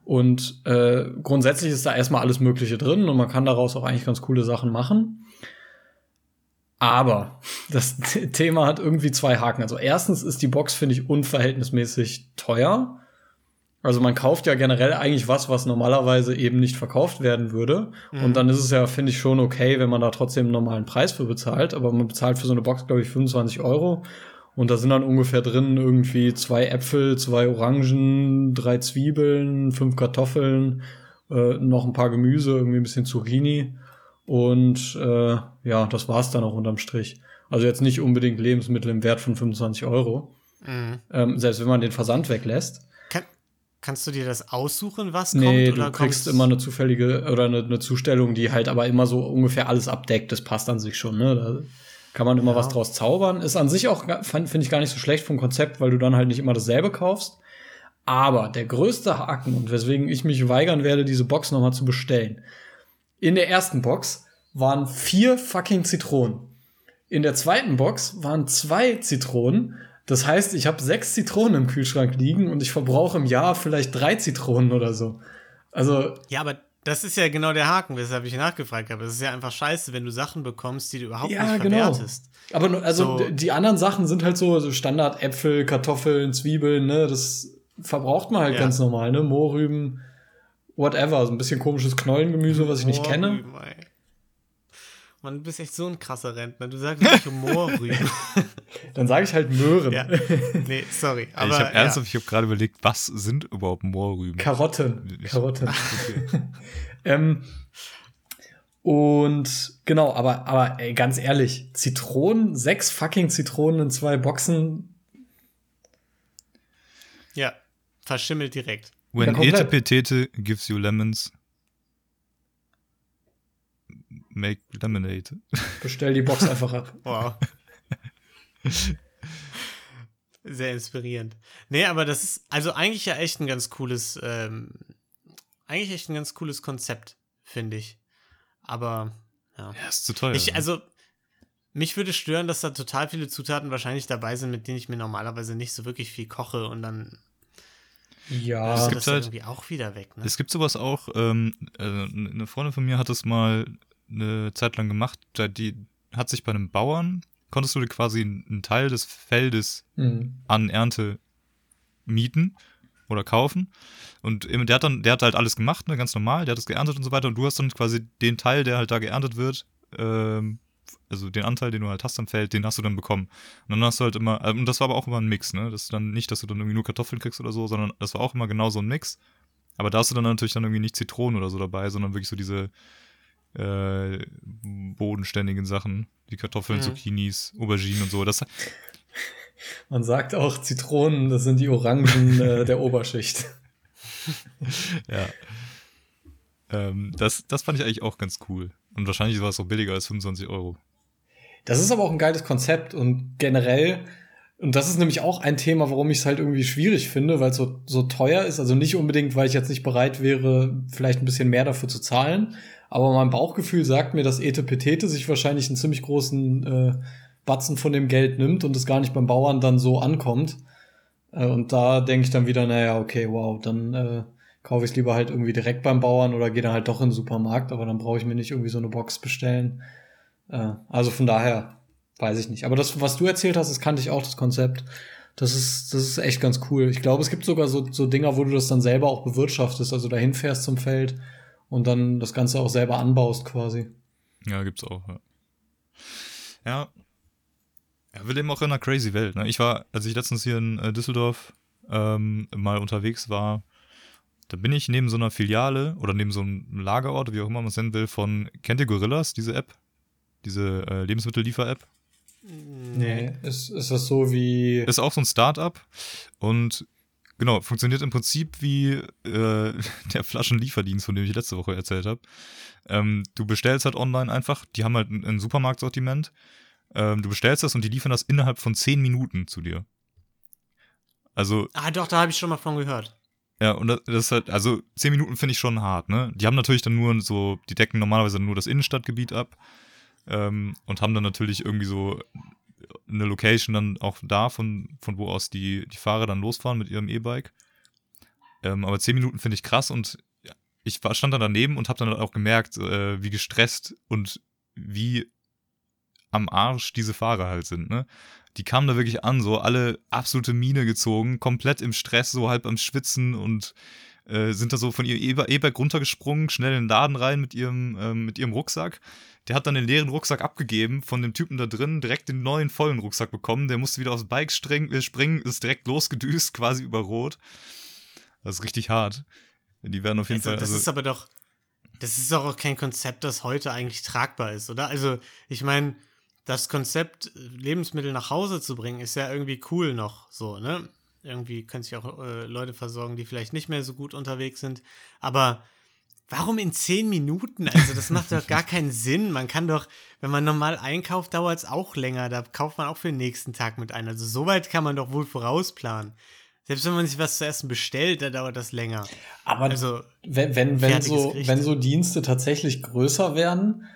S2: Und äh, grundsätzlich ist da erstmal alles Mögliche drin und man kann daraus auch eigentlich ganz coole Sachen machen. Aber das Thema hat irgendwie zwei Haken. Also erstens ist die Box, finde ich, unverhältnismäßig teuer. Also man kauft ja generell eigentlich was, was normalerweise eben nicht verkauft werden würde. Und dann ist es ja, finde ich, schon okay, wenn man da trotzdem einen normalen Preis für bezahlt. Aber man bezahlt für so eine Box, glaube ich, 25 Euro. Und da sind dann ungefähr drin irgendwie zwei Äpfel, zwei Orangen, drei Zwiebeln, fünf Kartoffeln, äh, noch ein paar Gemüse, irgendwie ein bisschen Zucchini. Und äh, ja, das war's dann auch unterm Strich. Also jetzt nicht unbedingt Lebensmittel im Wert von 25 Euro.
S1: Mhm.
S2: Ähm, selbst wenn man den Versand weglässt.
S1: Kann, kannst du dir das aussuchen, was
S2: Nee,
S1: kommt?
S2: du
S1: oder
S2: kriegst immer eine zufällige oder eine, eine Zustellung, die halt aber immer so ungefähr alles abdeckt. Das passt an sich schon, ne? Da kann man immer
S1: Ja.
S2: was draus zaubern. Ist an sich auch, finde ich gar nicht so schlecht vom Konzept, weil du dann halt nicht immer dasselbe kaufst. Aber der größte Haken und weswegen ich mich weigern werde, diese Box nochmal zu bestellen. In der ersten Box waren vier fucking Zitronen. In der zweiten Box waren zwei Zitronen. Das heißt, ich habe sechs Zitronen im Kühlschrank liegen und ich verbrauche im Jahr vielleicht drei Zitronen oder so. Also,
S1: Ja, aber das ist ja genau der Haken, weshalb ich nachgefragt habe. Es ist ja einfach scheiße, wenn du Sachen bekommst, die du überhaupt
S2: Ja,
S1: nicht
S2: genau.
S1: verwertest.
S2: aber nur- also
S1: So.
S2: die anderen Sachen sind halt so, so Standard Äpfel, Kartoffeln, Zwiebeln, ne? Das verbraucht man halt
S1: Ja.
S2: ganz normal, ne? Mohrrüben, whatever. So ein bisschen komisches Knollengemüse, was ich nicht kenne.
S1: Mohrrüben, ey. Mann, du bist echt so ein krasser Rentner. Du sagst nicht Moorrüben.
S2: Dann sage ich halt Möhren.
S1: ja. Nee, sorry.
S4: Aber ich habe ernsthaft, ich habe gerade überlegt, was sind überhaupt Moorrüben?
S2: Karotten.
S4: Ich-
S2: Karotten. ähm, und genau, aber, aber ey, ganz ehrlich, Zitronen, sechs fucking Zitronen in zwei Boxen,
S1: Ja, verschimmelt direkt.
S4: When. Etepetete gives you lemons, make lemonade.
S2: bestell die Box einfach ab.
S1: Wow. Sehr inspirierend. Nee, aber das ist also eigentlich ja echt ein ganz cooles, ähm, eigentlich echt ein ganz cooles Konzept, finde ich. Aber ja.
S4: Ja, ist zu teuer.
S1: Ich, also, mich würde stören, dass da total viele Zutaten wahrscheinlich dabei sind, mit denen ich mir normalerweise nicht so wirklich viel koche und dann
S2: Ja,
S1: ist
S4: gibt
S1: das
S4: halt-
S1: irgendwie auch wieder weg, ne?
S4: Es gibt sowas auch, ähm, äh, eine Freundin von mir hat es mal eine Zeit lang gemacht, da die hat sich bei einem Bauern, konntest du dir quasi einen Teil des Feldes
S2: Mhm.
S4: an Ernte mieten oder kaufen. Und der hat dann, der hat halt alles gemacht, ne, ganz normal, der hat es geerntet und so weiter. Und du hast dann quasi den Teil, der halt da geerntet wird, ähm, also den Anteil, den du halt hast am Feld, den hast du dann bekommen. Und dann hast du halt immer, äh, und das war aber auch immer ein Mix, ne? Das ist dann nicht, dass du dann irgendwie nur Kartoffeln kriegst oder so, sondern das war auch immer genau so ein Mix. Aber da hast du dann natürlich dann irgendwie nicht Zitronen oder so dabei, sondern wirklich so diese äh, bodenständigen Sachen, die Kartoffeln,
S1: Mhm.
S4: Zucchinis, Auberginen und so. Das,
S2: Man sagt auch, Zitronen, das sind die Orangen äh, der Oberschicht.
S4: Ja. Ähm, das, das fand ich eigentlich auch ganz cool. Und wahrscheinlich war es auch billiger als 25 Euro.
S2: Das ist aber auch ein geiles Konzept und generell, und das ist nämlich auch ein Thema, warum ich es halt irgendwie schwierig finde, weil es so, so teuer ist. Also nicht unbedingt, weil ich jetzt nicht bereit wäre, vielleicht ein bisschen mehr dafür zu zahlen. Aber mein Bauchgefühl sagt mir, dass Etepetete sich wahrscheinlich einen ziemlich großen äh, Batzen von dem Geld nimmt und es gar nicht beim Bauern dann so ankommt. Äh, und da denke ich dann wieder, naja, okay, wow, dann äh, kaufe ich es lieber halt irgendwie direkt beim Bauern oder gehe dann halt doch in den Supermarkt, aber dann brauche ich mir nicht irgendwie so eine Box bestellen. Äh, also von daher weiß ich nicht. Aber das, was du erzählt hast, das kannte ich auch, das Konzept. Das ist, das ist echt ganz cool. Ich glaube, es gibt sogar so, so Dinger, wo du das dann selber auch bewirtschaftest, also dahin fährst zum Feld und dann das Ganze auch selber anbaust quasi.
S4: Ja, gibt's auch, ja. Ja. Ja, wir leben auch in einer crazy Welt. Ne? Ich war, als ich letztens hier in äh, Düsseldorf ähm, mal unterwegs war, da bin ich neben so einer Filiale oder neben so einem Lagerort, wie auch immer man es nennen will, von, kennt ihr Gorillas, diese App? Diese äh, Lebensmittelliefer-App?
S2: Nee. Ist, ist das so wie.
S4: Ist auch so ein Startup und genau, funktioniert im Prinzip wie äh, der Flaschenlieferdienst, von dem ich letzte Woche erzählt habe. Ähm, du bestellst halt online einfach, die haben halt ein, ein Supermarktsortiment. Ähm, du bestellst das und die liefern das innerhalb von 10 Minuten zu dir. Also,
S1: Ah, doch, da habe ich schon mal von gehört.
S4: ja, und das, ist halt, also 10 Minuten finde ich schon hart, ne? Die haben natürlich dann nur so, die decken normalerweise nur das Innenstadtgebiet ab ähm, und haben dann natürlich irgendwie so eine Location dann auch da, von, von wo aus die, die Fahrer dann losfahren mit ihrem E-Bike. Ähm, aber 10 Minuten finde ich krass und ich stand dann daneben und habe dann auch gemerkt, äh, wie gestresst und wie am Arsch diese Fahrer halt sind, ne? Die kamen da wirklich an, so alle absolute Mine gezogen, komplett im Stress, so halb am Schwitzen und äh, sind da so von ihrem E- E-Bike runtergesprungen, schnell in den Laden rein mit ihrem, ähm, mit ihrem Rucksack. Der hat dann den leeren Rucksack abgegeben von dem Typen da drin, direkt den neuen vollen Rucksack bekommen. Der musste wieder aufs Bike äh, springen, ist direkt losgedüst, quasi über Rot. Das ist richtig hart. Die werden auf jeden
S1: Also,
S4: Fall.
S1: das
S4: Also,
S1: ist aber doch, das ist doch auch kein Konzept, das heute eigentlich tragbar ist, oder? Also, ich meine, das Konzept, Lebensmittel nach Hause zu bringen, ist ja irgendwie cool noch so, ne? Irgendwie können sich auch äh, Leute versorgen, die vielleicht nicht mehr so gut unterwegs sind. Aber warum in zehn Minuten? Also, das macht doch gar keinen Sinn. Man kann doch, wenn man normal einkauft, dauert es auch länger. Da kauft man auch für den nächsten Tag mit ein. Also, so weit kann man doch wohl vorausplanen. Selbst wenn man sich was zu essen bestellt, da dauert das länger.
S2: Aber
S1: Also,
S2: wenn, wenn, wenn, so,
S1: Gericht.
S2: wenn so Dienste tatsächlich größer werden,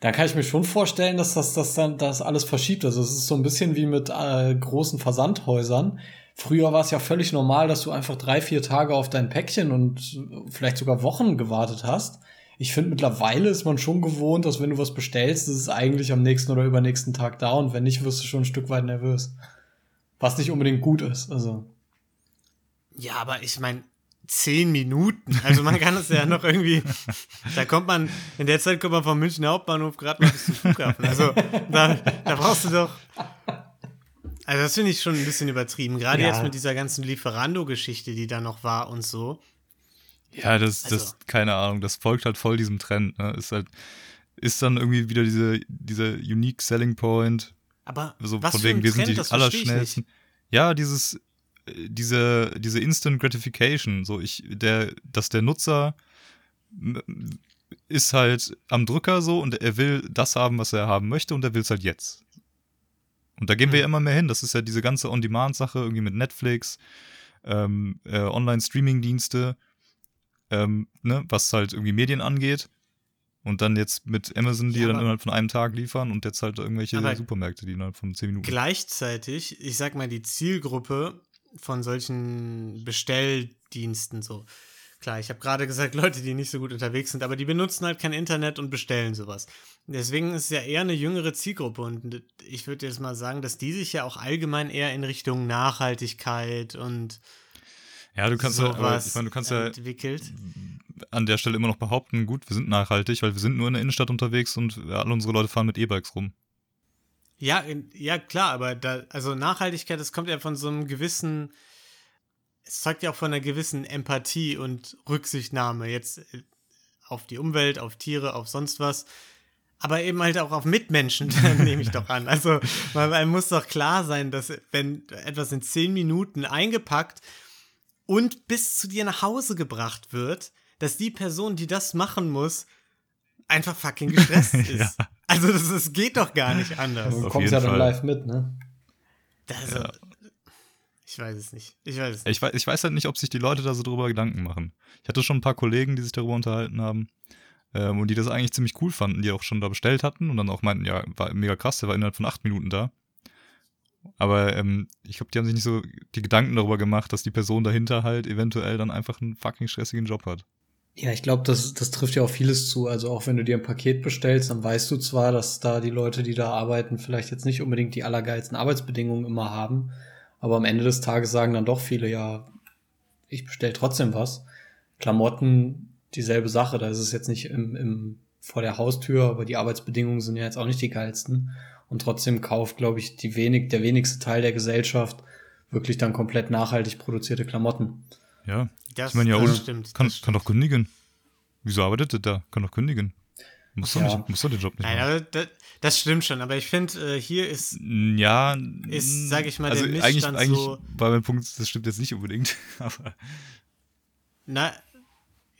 S2: dann kann ich mir schon vorstellen, dass das, das dann das alles verschiebt. Also es ist so ein bisschen wie mit äh, großen Versandhäusern. Früher war es ja völlig normal, dass du einfach drei, vier Tage auf dein Päckchen und vielleicht sogar Wochen gewartet hast. Ich finde, mittlerweile ist man schon gewohnt, dass wenn du was bestellst, ist es eigentlich am nächsten oder übernächsten Tag da und wenn nicht, wirst du schon ein Stück weit nervös. Was nicht unbedingt gut ist. Also.
S1: Ja, aber ich meine, zehn Minuten. Also man kann es ja noch irgendwie. Da kommt man, in der Zeit kommt man vom Münchner Hauptbahnhof gerade mal bis zum Flughafen. Also da, da brauchst du doch. Also das finde ich schon ein bisschen übertrieben. Gerade
S2: Ja.
S1: jetzt mit dieser ganzen Lieferando-Geschichte, die da noch war und so.
S4: Ja, das, das,
S1: Also-
S4: keine Ahnung, das folgt halt voll diesem Trend, ne? Ist halt, ist dann irgendwie wieder diese, dieser unique selling point,
S1: Aber
S4: so
S1: was
S4: von wegen, wir sind die
S1: das
S4: allerschnellsten. Ja, dieses, äh, diese, diese Instant Gratification, so ich, der, dass der Nutzer ist halt am Drücker so und er will das haben, was er haben möchte und er will es halt jetzt. Und da gehen wir ja immer mehr hin. Das ist ja diese ganze On-Demand-Sache irgendwie mit Netflix, ähm, äh, Online-Streaming-Dienste, ähm, ne, was halt irgendwie Medien angeht. Und dann jetzt mit Amazon, die
S1: Ja,
S4: dann innerhalb von einem Tag liefern und jetzt halt irgendwelche Supermärkte, die innerhalb von 10 Minuten.
S1: Gleichzeitig, ich sag mal, die Zielgruppe von solchen Bestelldiensten so. Klar, ich habe gerade gesagt, Leute, die nicht so gut unterwegs sind, aber die benutzen halt kein Internet und bestellen sowas. Deswegen ist es ja eher eine jüngere Zielgruppe und ich würde jetzt mal sagen, dass die sich ja auch allgemein eher in Richtung Nachhaltigkeit und
S4: Ja, du kannst ja,
S1: sowas
S4: ich meine, du kannst ja
S1: entwickelt.
S4: an der Stelle immer noch behaupten, gut, wir sind nachhaltig, weil wir sind nur in der Innenstadt unterwegs und alle unsere Leute fahren mit E-Bikes rum.
S1: Ja, ja, klar, aber da, also Nachhaltigkeit, das kommt ja von so einem gewissen, es zeugt ja auch von einer gewissen Empathie und Rücksichtnahme jetzt äh, auf die Umwelt, auf Tiere, auf sonst was. Aber eben halt auch auf Mitmenschen, nehme ich doch an. Also, man, man muss doch klar sein, dass wenn etwas in zehn Minuten eingepackt und bis zu dir nach Hause gebracht wird, dass die Person, die das machen muss, einfach fucking gestresst ist. Also, das, das geht doch gar nicht anders.
S2: Du kommst ja dann live mit, ne?
S1: Also, ich weiß es nicht. Ich weiß es nicht.
S4: Ich weiß, ich weiß halt nicht, ob sich die Leute da so drüber Gedanken machen. Ich hatte schon ein paar Kollegen, die sich darüber unterhalten haben ähm, und die das eigentlich ziemlich cool fanden, die auch schon da bestellt hatten und dann auch meinten, ja, war mega krass, der war innerhalb von acht Minuten da. Aber ähm, ich glaube, die haben sich nicht so die Gedanken darüber gemacht, dass die Person dahinter halt eventuell dann einfach einen fucking stressigen Job hat.
S2: Ja, ich glaube, das, das trifft ja auf vieles zu. Also auch wenn du dir ein Paket bestellst, dann weißt du zwar, dass da die Leute, die da arbeiten, vielleicht jetzt nicht unbedingt die allergeilsten Arbeitsbedingungen immer haben, aber am Ende des Tages sagen dann doch viele, ja, ich bestell trotzdem was. Klamotten, dieselbe Sache. Da ist es jetzt nicht im, im vor der Haustür, aber die Arbeitsbedingungen sind ja jetzt auch nicht die geilsten. Und trotzdem kauft, glaube ich, die wenig, der wenigste Teil der Gesellschaft wirklich dann komplett nachhaltig produzierte Klamotten.
S4: Ja.
S1: Das,
S4: ich meine, ja,
S1: das stimmt.
S4: Kann,
S1: das
S4: kann doch kündigen. Wieso arbeitet er da? Kann doch kündigen. Muss doch,
S2: Ja.
S4: nicht, muss doch den Job nicht
S1: Nein,
S4: machen.
S1: aber das, das stimmt schon, aber ich finde, äh, hier ist,
S4: Ja,
S1: ist, sag ich mal,
S4: also
S1: der
S4: eigentlich,
S1: Missstand
S4: eigentlich
S1: so,
S4: war mein Punkt, das stimmt jetzt nicht unbedingt. Aber
S1: na,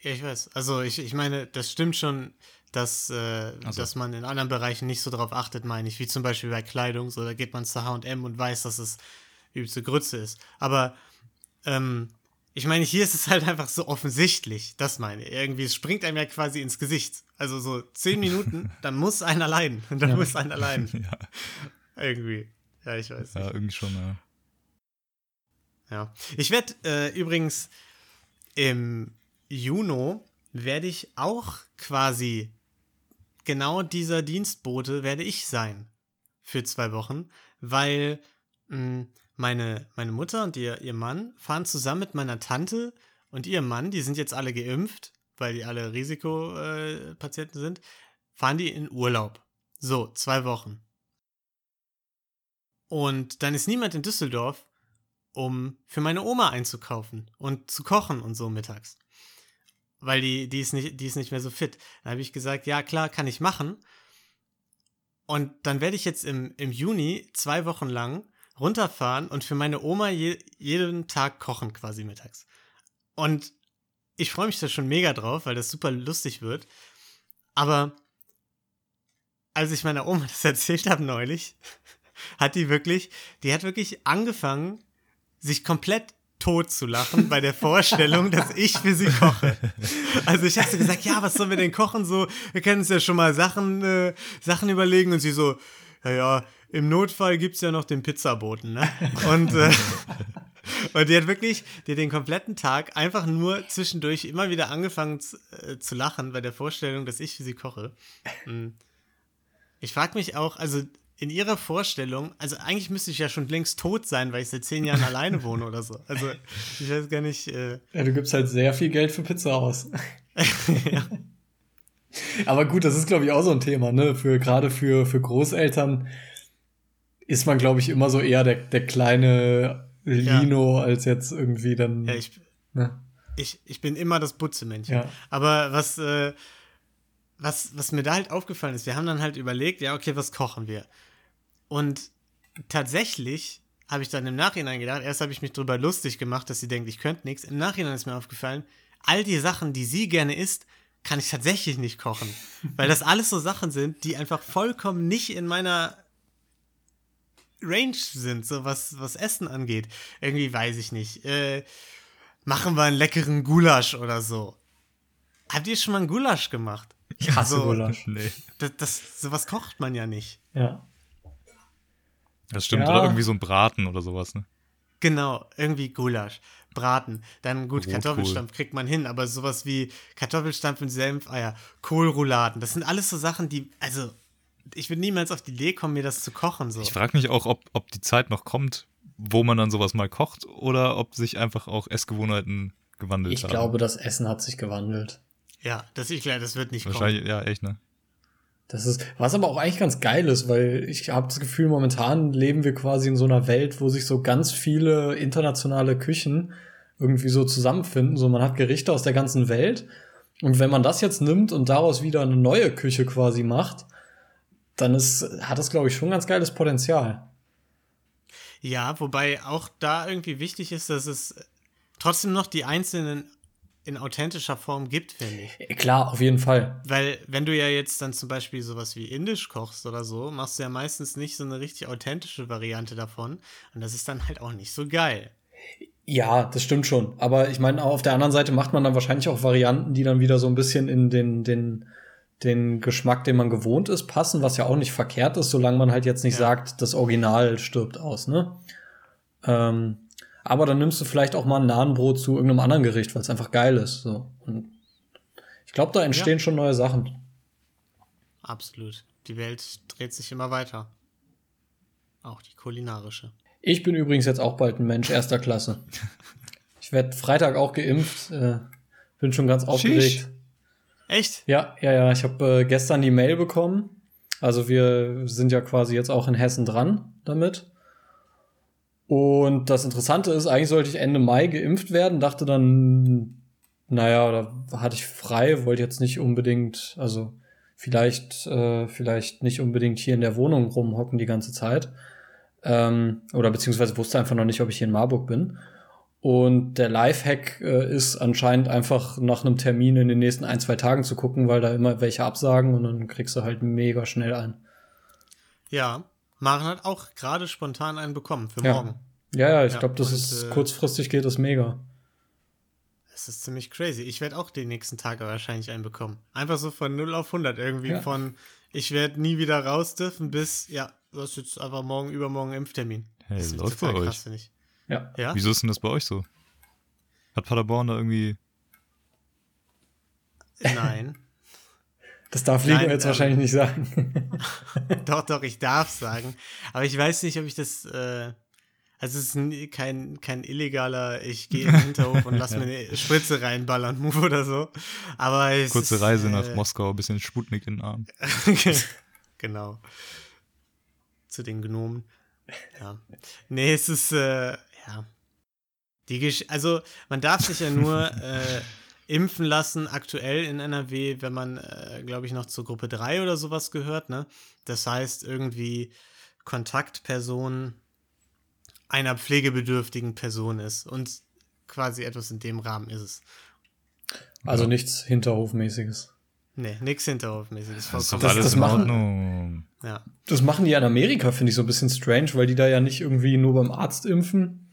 S1: ja, ich weiß, also ich, ich meine, das stimmt schon, dass, äh,
S4: Ach so.
S1: dass man in anderen Bereichen nicht so drauf achtet, meine ich, wie zum Beispiel bei Kleidung, so, da geht man zu H&M und weiß, dass es übelste Grütze ist, aber, ähm, ich meine, hier ist es halt einfach so offensichtlich, das meine ich. Irgendwie, es springt einem ja quasi ins Gesicht. Also so zehn Minuten, dann muss einer leiden. Dann
S2: Ja.
S1: muss einer leiden.
S4: ja,
S1: Irgendwie. Ja, ich weiß.
S4: ja, irgendwie schon, ja.
S1: Ja. Ich werde äh, übrigens im Juni werde ich auch quasi genau dieser Dienstbote werde ich sein für zwei Wochen, weil mh, meine, meine Mutter und ihr, ihr Mann fahren zusammen mit meiner Tante und ihrem Mann, die sind jetzt alle geimpft, weil die alle Risikopatienten äh, sind, fahren die in Urlaub. So, zwei Wochen. Und dann ist niemand in Düsseldorf, um für meine Oma einzukaufen und zu kochen und so mittags. Weil die, die, ist, nicht, die ist nicht mehr so fit. Dann habe ich gesagt, ja klar, kann ich machen. Und dann werde ich jetzt im, im Juni zwei Wochen lang runterfahren und für meine Oma je, jeden Tag kochen quasi mittags. Und ich freue mich da schon mega drauf, weil das super lustig wird. Aber als ich meiner Oma das erzählt habe neulich, hat die wirklich, die hat wirklich angefangen, sich komplett tot zu lachen bei der Vorstellung, dass ich für sie koche. Also ich habe so gesagt, ja, was sollen wir denn kochen? So, wir können uns ja schon mal Sachen, äh, Sachen überlegen und sie so, ja, ja, im Notfall gibt es ja noch den Pizzaboten, ne? Und, äh, und die hat wirklich, die hat den kompletten Tag einfach nur zwischendurch immer wieder angefangen zu, äh, zu lachen bei der Vorstellung, dass ich für sie koche. Mm. Ich frage mich auch, also in ihrer Vorstellung, also eigentlich müsste ich ja schon längst tot sein, weil ich seit zehn Jahren alleine wohne oder so. Also ich weiß gar nicht. Äh,
S2: Ja, du gibst halt sehr viel Geld für Pizza aus. Aber gut, das ist, glaube ich, auch so ein Thema, ne? Für, gerade für, für Großeltern ist man, glaube ich, immer so eher der, der kleine Lino als jetzt irgendwie dann.
S1: ja, ich,
S2: ne?
S1: ich, ich bin immer das Butzemännchen.
S2: Ja.
S1: Aber was, äh, was, was mir da halt aufgefallen ist, wir haben dann halt überlegt, ja, okay, was kochen wir? Und tatsächlich habe ich dann im Nachhinein gedacht, erst habe ich mich drüber lustig gemacht, dass sie denkt, ich könnte nichts. Im Nachhinein ist mir aufgefallen, all die Sachen, die sie gerne isst, kann ich tatsächlich nicht kochen. Weil das alles so Sachen sind, die einfach vollkommen nicht in meiner Range sind, so was, was Essen angeht. Irgendwie weiß ich nicht. Äh, machen wir einen leckeren Gulasch oder so. Habt ihr schon mal einen Gulasch gemacht?
S2: Ich hasse
S1: So.
S2: Gulasch.
S4: Nee.
S1: Das, das, sowas kocht man ja nicht.
S2: Ja.
S4: Das stimmt.
S2: Ja.
S4: Oder irgendwie so ein Braten oder sowas, ne?
S1: Genau, irgendwie Gulasch, Braten, dann gut,
S4: Rotkohl.
S1: Kartoffelstampf kriegt man hin, aber sowas wie Kartoffelstampf und Senfeier, Kohlrouladen, das sind alles so Sachen, die, also, ich würde niemals auf die Idee kommen, mir das zu kochen, so.
S4: Ich frage mich auch, ob, ob die Zeit noch kommt, wo man dann sowas mal kocht oder ob sich einfach auch Essgewohnheiten gewandelt
S2: Ich
S4: haben.
S2: glaube, das Essen hat sich gewandelt.
S1: Ja, das ist klar, das wird nicht kommen.
S4: Wahrscheinlich, ja, echt, ne?
S2: Das ist, was aber auch eigentlich ganz geil ist, weil ich habe das Gefühl, momentan leben wir quasi in so einer Welt, wo sich so ganz viele internationale Küchen irgendwie so zusammenfinden. So, man hat Gerichte aus der ganzen Welt. Und wenn man das jetzt nimmt und daraus wieder eine neue Küche quasi macht, dann ist, hat das, glaube ich, schon ganz geiles Potenzial.
S1: Ja, wobei auch da irgendwie wichtig ist, dass es trotzdem noch die einzelnen in authentischer Form gibt, finde ich.
S2: Äh, Klar, auf jeden Fall.
S1: Weil, wenn du ja jetzt dann zum Beispiel sowas wie Indisch kochst oder so, machst du ja meistens nicht so eine richtig authentische Variante davon. Und das ist dann halt auch nicht so geil.
S2: Ja, das stimmt schon. Aber ich meine, auf der anderen Seite macht man dann wahrscheinlich auch Varianten, die dann wieder so ein bisschen in den, den, den Geschmack, den man gewohnt ist, passen, was ja auch nicht verkehrt ist, solange man halt jetzt nicht
S1: Ja.
S2: sagt, das Original stirbt aus, ne? Ähm, aber dann nimmst du vielleicht auch mal ein Nahenbrot zu irgendeinem anderen Gericht, weil es einfach geil ist. So. Und ich glaube, da entstehen schon neue Sachen.
S1: Absolut. Die Welt dreht sich immer weiter. Auch die kulinarische.
S2: Ich bin übrigens jetzt auch bald ein Mensch erster Klasse. Ich werde Freitag auch geimpft. Äh, bin schon ganz aufgeregt.
S1: Echt?
S2: Ja, ja, ja. Ich habe äh, gestern die Mail bekommen. Also wir sind ja quasi jetzt auch in Hessen dran damit. Und das Interessante ist, eigentlich sollte ich Ende Mai geimpft werden, dachte dann, naja, da hatte ich frei, wollte jetzt nicht unbedingt, also vielleicht, äh, vielleicht nicht unbedingt hier in der Wohnung rumhocken die ganze Zeit. Ähm, oder beziehungsweise wusste einfach noch nicht, ob ich hier in Marburg bin. Und der Lifehack äh, ist anscheinend einfach nach einem Termin in den nächsten ein, zwei Tagen zu gucken, weil da immer welche absagen und dann kriegst du halt mega schnell ein.
S1: Ja. Maren hat auch gerade spontan einen bekommen für
S2: Ja.
S1: morgen.
S2: Ja, ja, ich
S1: Ja,
S2: glaube, das
S1: und,
S2: ist
S1: äh,
S2: kurzfristig geht das mega.
S1: Das ist ziemlich crazy. Ich werde auch die nächsten Tage wahrscheinlich einen bekommen. Einfach so von 0 auf 100 irgendwie.
S2: Ja.
S1: Von ich werde nie wieder raus dürfen bis, ja, du hast jetzt einfach morgen, übermorgen einen Impftermin.
S4: Hey,
S1: das ist
S4: läuft
S1: total
S4: bei
S1: krass,
S4: euch.
S1: finde ich.
S2: Ja.
S1: Ja?
S4: Wieso ist denn das bei euch so? Hat Paderborn da irgendwie.
S1: Nein.
S2: Das darf Lego
S1: Nein,
S2: jetzt
S1: ähm,
S2: wahrscheinlich nicht sagen.
S1: doch, doch, ich darf sagen. Aber ich weiß nicht, ob ich das. Äh, also, es ist kein, kein illegaler, ich gehe in den Hinterhof und lass mir eine Spritze reinballern, Move oder so. Aber es
S4: Kurze
S1: ist,
S4: Reise
S1: äh,
S4: nach Moskau, ein bisschen Sputnik in den Arm.
S1: genau. Zu den Gnomen. Ja. Nee, es ist, äh, ja. Die Gesch also, man darf sich ja nur äh, impfen lassen, aktuell in NRW, wenn man, äh, glaube ich, noch zur Gruppe 3 oder sowas gehört, ne? Das heißt, irgendwie Kontaktperson einer pflegebedürftigen Person ist. Und quasi etwas in dem Rahmen ist es.
S2: Also
S4: Ja.
S2: nichts Hinterhofmäßiges.
S1: Nee, nix Hinterhofmäßiges.
S4: Das
S2: Das-
S4: alles
S2: das
S4: in
S2: machen-.
S1: Ja.
S2: Das machen die ja in Amerika, finde ich so ein bisschen strange, weil die da ja nicht irgendwie nur beim Arzt impfen,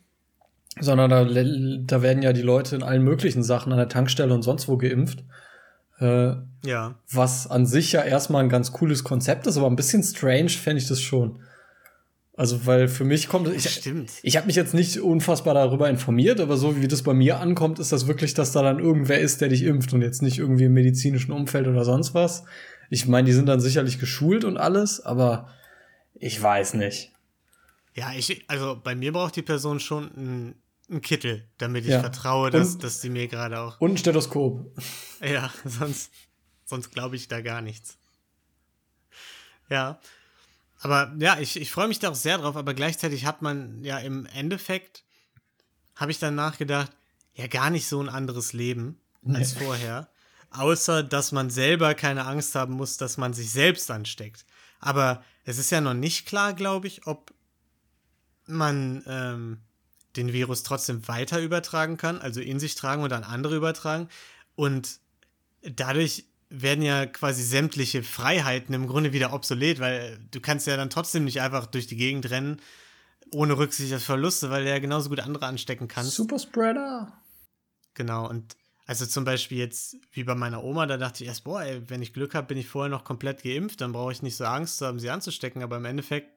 S2: sondern da, da werden ja die Leute in allen möglichen Sachen an der Tankstelle und sonst wo geimpft. Äh,
S1: Ja.
S2: was an sich ja erstmal ein ganz cooles Konzept ist, aber ein bisschen strange fände ich das schon. Also, weil für mich kommt ich,
S1: Stimmt.
S2: ich habe mich jetzt nicht unfassbar darüber informiert, aber so wie das bei mir ankommt, ist das wirklich, dass da dann irgendwer ist, der dich impft und jetzt nicht irgendwie im medizinischen Umfeld oder sonst was. Ich meine, die sind dann sicherlich geschult und alles, aber ich weiß nicht.
S1: Ja, ich, also bei mir braucht die Person schon einen, einen Kittel, damit ich
S2: Ja.
S1: vertraue, dass,
S2: Und-
S1: dass sie mir gerade auch.
S2: Und ein Stethoskop.
S1: Ja, sonst, sonst glaube ich da gar nichts. Ja. Aber ja, ich, ich freue mich da auch sehr drauf, aber gleichzeitig hat man ja im Endeffekt, habe ich dann nachgedacht, ja gar nicht so ein anderes Leben als
S2: Nee.
S1: vorher. Außer, dass man selber keine Angst haben muss, dass man sich selbst ansteckt. Aber es ist ja noch nicht klar, glaube ich, ob man ähm, den Virus trotzdem weiter übertragen kann, also in sich tragen und an andere übertragen. Und dadurch werden ja quasi sämtliche Freiheiten im Grunde wieder obsolet, weil du kannst ja dann trotzdem nicht einfach durch die Gegend rennen, ohne Rücksicht auf Verluste, weil du ja genauso gut andere anstecken kannst.
S2: Superspreader.
S1: Genau, und also zum Beispiel jetzt wie bei meiner Oma, da dachte ich erst, boah, ey, wenn ich Glück habe, bin ich vorher noch komplett geimpft, dann brauche ich nicht so Angst zu haben, sie anzustecken, aber im Endeffekt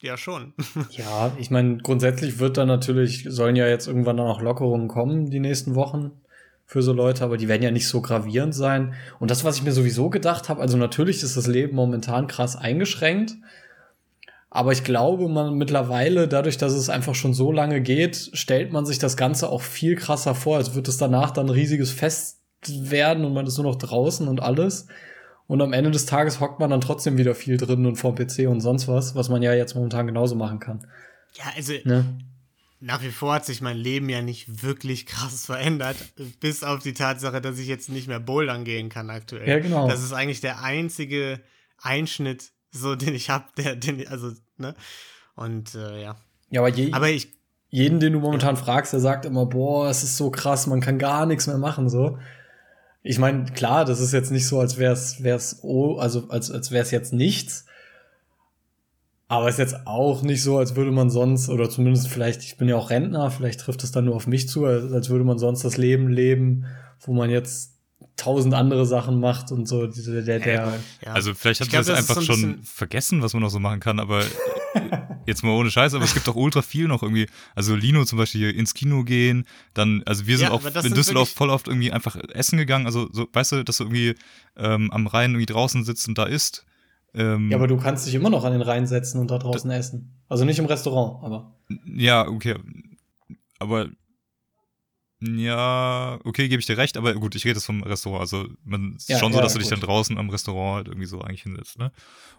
S1: ja schon.
S2: Ja, ich meine, grundsätzlich wird da natürlich, sollen ja jetzt irgendwann dann auch Lockerungen kommen, die nächsten Wochen für so Leute, aber die werden ja nicht so gravierend sein. Und das, was ich mir sowieso gedacht habe, also natürlich ist das Leben momentan krass eingeschränkt, aber ich glaube, man mittlerweile, dadurch, dass es einfach schon so lange geht, stellt man sich das Ganze auch viel krasser vor, als wird es danach dann ein riesiges Fest werden und man ist nur noch draußen und alles. Und am Ende des Tages hockt man dann trotzdem wieder viel drin und vorm PC und sonst was, was man ja jetzt momentan genauso machen kann.
S1: ja, also
S2: Ne?
S1: nach wie vor hat sich mein Leben ja nicht wirklich krass verändert, bis auf die Tatsache, dass ich jetzt nicht mehr bouldern gehen kann aktuell.
S2: Ja, genau.
S1: Das ist eigentlich der einzige Einschnitt, so den ich habe, der, den, also, ne? Und äh, ja.
S2: Ja, aber, je,
S1: Aber ich,
S2: jeden, den du momentan fragst, der sagt immer, boah, es ist so krass, man kann gar nichts mehr machen, so. Ich meine, klar, das ist jetzt nicht so, als wär's, wär's, oh, also als, als wär's jetzt nichts. Aber es ist jetzt auch nicht so, als würde man sonst, oder zumindest vielleicht, ich bin ja auch Rentner, vielleicht trifft es dann nur auf mich zu, als würde man sonst das Leben leben, wo man jetzt tausend andere Sachen macht und so, der, der, der,
S1: ja.
S4: Also vielleicht
S1: Ich
S4: hat man das einfach
S1: so ein
S4: schon vergessen, was man noch so machen kann, aber jetzt mal ohne Scheiß, aber es gibt auch ultra viel noch irgendwie. Also Lino zum Beispiel hier ins Kino gehen, dann, also wir sind
S1: Ja,
S4: auch in Düsseldorf voll oft irgendwie einfach essen gegangen, also so, weißt du, dass du irgendwie ähm, am Rhein irgendwie draußen sitzt und da isst. Ähm,
S2: ja, aber du kannst dich immer noch an den Rhein setzen und da draußen essen. Also nicht im Restaurant, aber.
S4: Ja, okay. Aber Ja, okay, gebe ich dir recht, aber gut, ich rede jetzt vom Restaurant. Also, man ist
S2: Ja,
S4: schon so,
S2: ja,
S4: dass du dich
S2: gut.
S4: dann draußen am Restaurant halt irgendwie so eigentlich hinsetzt, ne?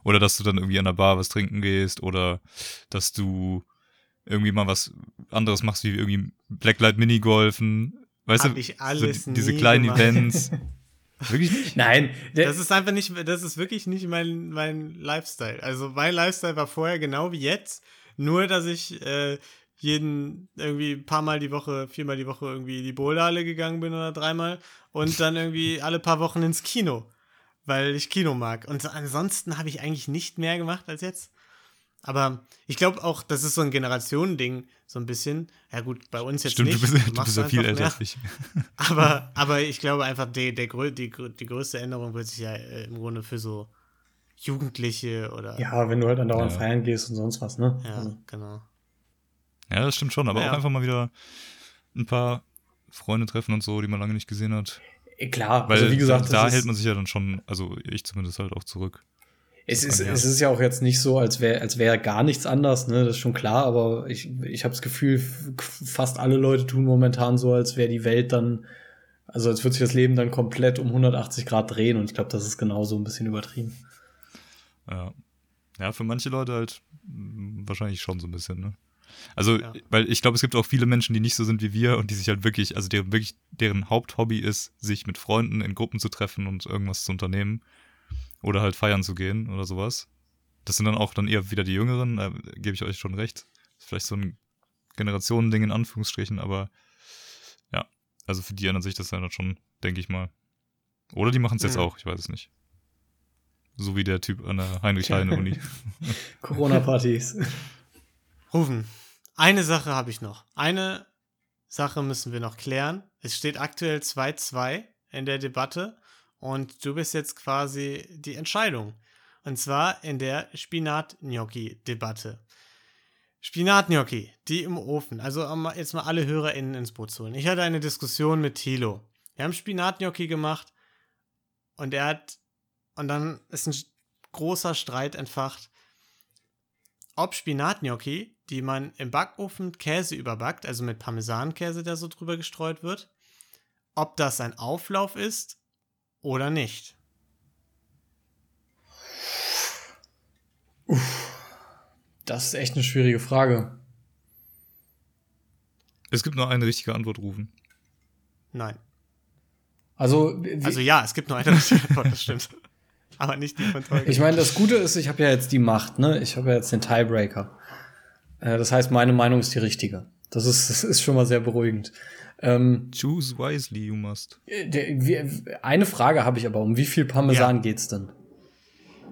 S4: Oder dass du dann irgendwie an der Bar was trinken gehst oder dass du irgendwie mal was anderes machst, wie irgendwie Blacklight Minigolfen. Weißt
S1: Hab
S4: du,
S1: ich alles
S4: so diese
S1: nie
S4: kleinen
S1: gemacht.
S4: Events. Wirklich nicht?
S2: Nein,
S1: Das ist einfach nicht, das ist wirklich nicht mein, mein Lifestyle. Also mein Lifestyle war vorher genau wie jetzt, nur dass ich äh, jeden irgendwie ein paar Mal die Woche, viermal die Woche irgendwie in die Bowlhalle gegangen bin oder dreimal und dann irgendwie alle paar Wochen ins Kino, weil ich Kino mag. Und ansonsten habe ich eigentlich nicht mehr gemacht als jetzt. Aber ich glaube auch, das ist so ein Generationending, so ein bisschen. Ja gut, bei uns jetzt
S4: Stimmt,
S1: nicht.
S4: du bist, du bist ja viel älter als ich.
S1: Aber, aber ich glaube einfach, die, der, die, die größte Änderung wird sich ja äh, im Grunde für so Jugendliche oder.
S2: ja, wenn du halt andauernd
S4: Ja.
S2: feiern gehst und sonst was, ne?
S1: Ja,
S2: Also,
S1: genau.
S4: Ja, das stimmt schon, aber
S1: Ja.
S4: auch einfach mal wieder ein paar Freunde treffen und so, die man lange nicht gesehen hat.
S2: eh, klar,
S4: Weil
S2: also wie gesagt,
S4: da hält man sich ja dann schon, also ich zumindest halt auch zurück.
S2: es, ist,
S4: Ja.
S2: es ist ja auch jetzt nicht so, als wäre als wär gar nichts anders, ne? Das ist schon klar, aber ich, ich habe das Gefühl, fast alle Leute tun momentan so, als wäre die Welt dann, also als würde sich das Leben dann komplett um 180 Grad drehen und ich glaube, das ist genauso ein bisschen übertrieben.
S4: Ja. Ja, für manche Leute halt wahrscheinlich schon so ein bisschen, ne? Also,
S1: Ja.
S4: weil ich glaube, es gibt auch viele Menschen, die nicht so sind wie wir und die sich halt wirklich, also deren wirklich, deren Haupthobby ist, sich mit Freunden in Gruppen zu treffen und irgendwas zu unternehmen. Oder halt feiern zu gehen oder sowas. Das sind dann auch dann eher wieder die Jüngeren, da gebe ich euch schon recht. Ist vielleicht so ein Generationending in Anführungsstrichen, aber ja, also für die ändert sich das dann schon, denke ich mal. Oder die machen es jetzt
S1: Mhm.
S4: auch, ich weiß es nicht. So wie der Typ an der Heinrich-Heine-Uni.
S2: Corona-Partys.
S1: Rufen. Eine Sache habe ich noch. Eine Sache müssen wir noch klären. Es steht aktuell 2-2 in der Debatte und du bist jetzt quasi die Entscheidung. Und zwar in der Spinat-Gnocchi-Debatte. Spinat-Gnocchi, die im Ofen. Also jetzt mal alle HörerInnen ins Boot zu holen. Ich hatte eine Diskussion mit Thilo. Wir haben Spinat-Gnocchi gemacht und er hat, und dann ist ein großer Streit entfacht, ob Spinatgnocchi, die man im Backofen Käse überbackt, also mit Parmesankäse, der so drüber gestreut wird, ob das ein Auflauf ist oder nicht.
S2: Das ist echt eine schwierige Frage.
S4: Es gibt nur eine richtige Antwort rufen.
S1: Nein.
S2: Also,
S1: Also ja, es gibt nur eine richtige Antwort, das stimmt. Aber nicht die von Tolkien.
S2: Ich meine, das Gute ist, ich habe ja jetzt die Macht, ne? Ich habe ja jetzt den Tiebreaker. Äh, das heißt, meine Meinung ist die richtige. Das ist, das ist schon mal sehr beruhigend. Ähm,
S4: Choose wisely, you must.
S2: wie, eine Frage habe ich aber, um wie viel Parmesan geht's denn?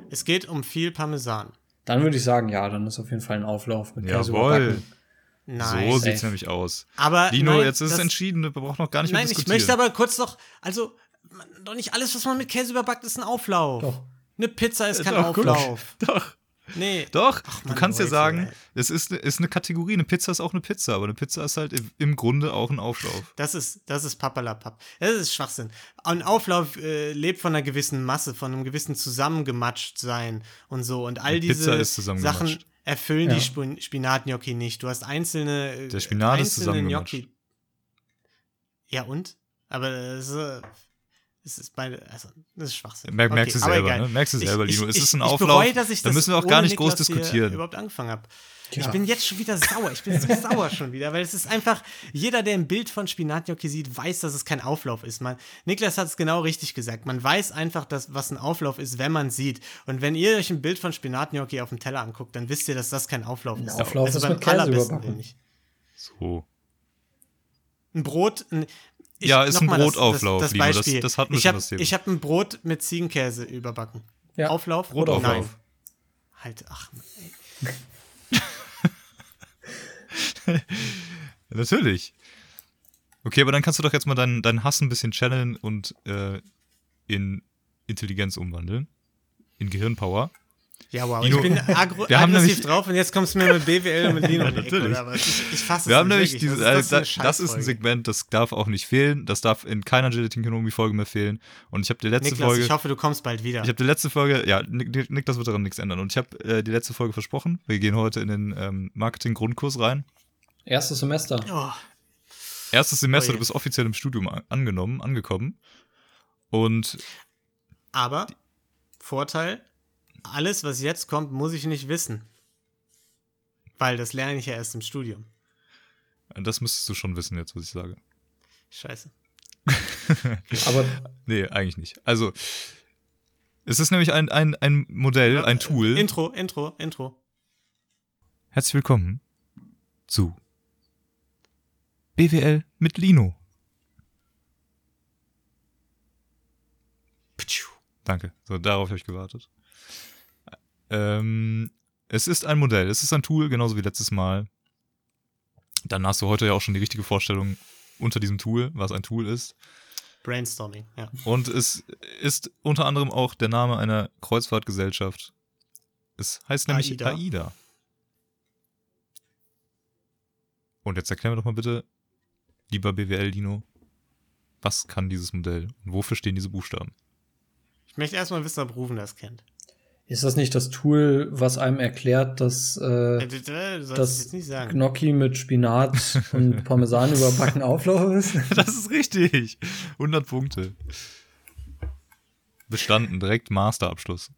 S1: Es geht um viel Parmesan.
S2: Dann würde ich sagen, ja, dann ist auf jeden Fall ein Auflauf mit Käse
S4: Jawohl.
S1: Nein.
S4: so sieht's
S2: safe.
S4: nämlich aus.
S1: aber
S4: Dino,
S1: nein,
S4: jetzt ist es entschieden, wir brauchen noch gar nicht
S1: Nein,
S4: mehr
S1: ich
S4: diskutieren.
S1: möchte aber kurz noch, also man, doch nicht alles, was man mit Käse überbackt, ist ein Auflauf.
S2: Doch.
S1: Eine Pizza ist kein
S4: Doch.
S1: Auflauf.
S4: Doch,
S1: Nee.
S4: doch. du
S1: Mann,
S4: kannst ja
S1: Leute,
S4: sagen,
S1: ey.
S4: es ist, ne- ist eine Kategorie. Eine Pizza ist auch eine Pizza, aber eine Pizza ist halt im- Grunde auch ein Auflauf.
S1: Das ist, das ist Papperlapapp. Das ist Schwachsinn. Ein Auflauf äh, lebt von einer gewissen Masse, von einem gewissen Zusammengematscht-Sein und so. Und all diese
S4: ist.
S1: Sachen erfüllen
S2: Ja.
S1: die Spin Spinatgnocchi nicht. Du hast einzelne. äh,
S4: Der Spinat ist
S1: einzelne
S4: zusammengematscht.
S1: Gnocchi. Ja, und? Aber das ist, äh, es ist beide, also, das ist Schwachsinn.
S4: Merk- merkst du selber, ne? Merkst du selber, Lino. Es ist ein
S1: ich
S4: Auflauf.
S1: Bereue, dass ich
S4: Da
S1: das
S4: müssen wir auch gar nicht groß
S1: Niklas hier
S4: diskutieren.
S1: überhaupt angefangen habe.
S2: Ja.
S1: Ich bin jetzt schon wieder sauer. Ich bin so sauer schon wieder, weil es ist einfach, jeder, der ein Bild von Spinatgnocchi sieht, weiß, dass es kein Auflauf ist. Man, Niklas hat es genau richtig gesagt. Man weiß einfach, dass, was ein Auflauf ist, wenn man sieht. Und wenn ihr euch ein Bild von Spinatgnocchi auf dem Teller anguckt, dann wisst ihr, dass das kein Auflauf ist.
S2: Auflauf ist
S1: beim
S2: mit Käse
S1: allerbesten
S2: überbacken.
S1: Nicht.
S4: So.
S1: Ein Brot. Ein, ich,
S4: Ja, ist ein
S1: das-
S4: Brotauflauf,
S1: Das, das.
S4: Das-
S1: Beispiel.
S4: das hatten wir
S1: ich habe
S4: das
S1: hab ein Brot mit Ziegenkäse überbacken.
S2: Ja.
S1: Auflauf?
S4: Brotauflauf.
S1: Nein. Halt, ach, ey.
S4: Natürlich. Okay, aber dann kannst du doch jetzt mal deinen, deinen Hass ein bisschen channeln und äh, in Intelligenz umwandeln. In Gehirnpower.
S1: Ja, wow.
S4: Dino,
S1: ich bin agro
S4: wir haben
S1: aggressiv
S4: nämlich-
S1: drauf und jetzt kommst du mir mit BWL und mit Lino Ecke,
S4: natürlich.
S1: Ich, ich fasse
S4: Wir
S1: es
S4: haben nämlich dieses, äh,
S1: ist das,
S4: das, das ist ein? Segment, das darf auch nicht fehlen. Das darf in keiner Gelatin-Kenomi-Folge mehr fehlen. Und ich habe die letzte
S1: Niklas,
S4: Folge.
S1: ich hoffe, du kommst bald wieder.
S4: Ich habe die letzte Folge, ja, Nick, Niklas wird daran nichts ändern. Und ich habe äh, die letzte Folge versprochen. Wir gehen heute in den ähm, Marketing-Grundkurs rein.
S2: Erstes Semester.
S1: oh,
S4: Erstes Semester,
S1: Oh
S4: du bist offiziell im Studium angenommen, angekommen. Und
S1: Aber Vorteil, alles, was jetzt kommt, muss ich nicht wissen. Weil das lerne ich ja erst im Studium.
S4: das müsstest du schon wissen jetzt, was ich sage.
S1: Scheiße.
S2: Aber
S4: Nee, eigentlich nicht. Also, es ist nämlich ein, ein, ein Modell, ein Tool.
S1: Intro, Intro, Intro.
S4: Herzlich willkommen zu BWL mit Lino. Danke. So, darauf habe ich gewartet. Ähm, es ist ein Modell, es ist ein Tool, genauso wie letztes Mal. Dann hast du heute ja auch schon die richtige Vorstellung unter diesem Tool, was ein Tool ist.
S1: Brainstorming, ja.
S4: Und es ist unter anderem auch der Name einer Kreuzfahrtgesellschaft. Es heißt nämlich
S1: AIDA.
S4: AIDA. Und jetzt erklär mir doch mal bitte, lieber BWL-Dino, was kann dieses Modell und wofür stehen diese Buchstaben?
S1: Ich möchte erstmal wissen, ob Rufen das kennt.
S2: Ist das nicht das Tool, was einem erklärt, dass
S1: Äh,
S2: äh,
S1: d- d- Du sollst es
S2: das
S1: jetzt nicht sagen.
S2: Gnocchi mit Spinat und Parmesan überbacken Auflauf ist?
S4: Das ist richtig. 100 Punkte. Bestanden, direkt Masterabschluss.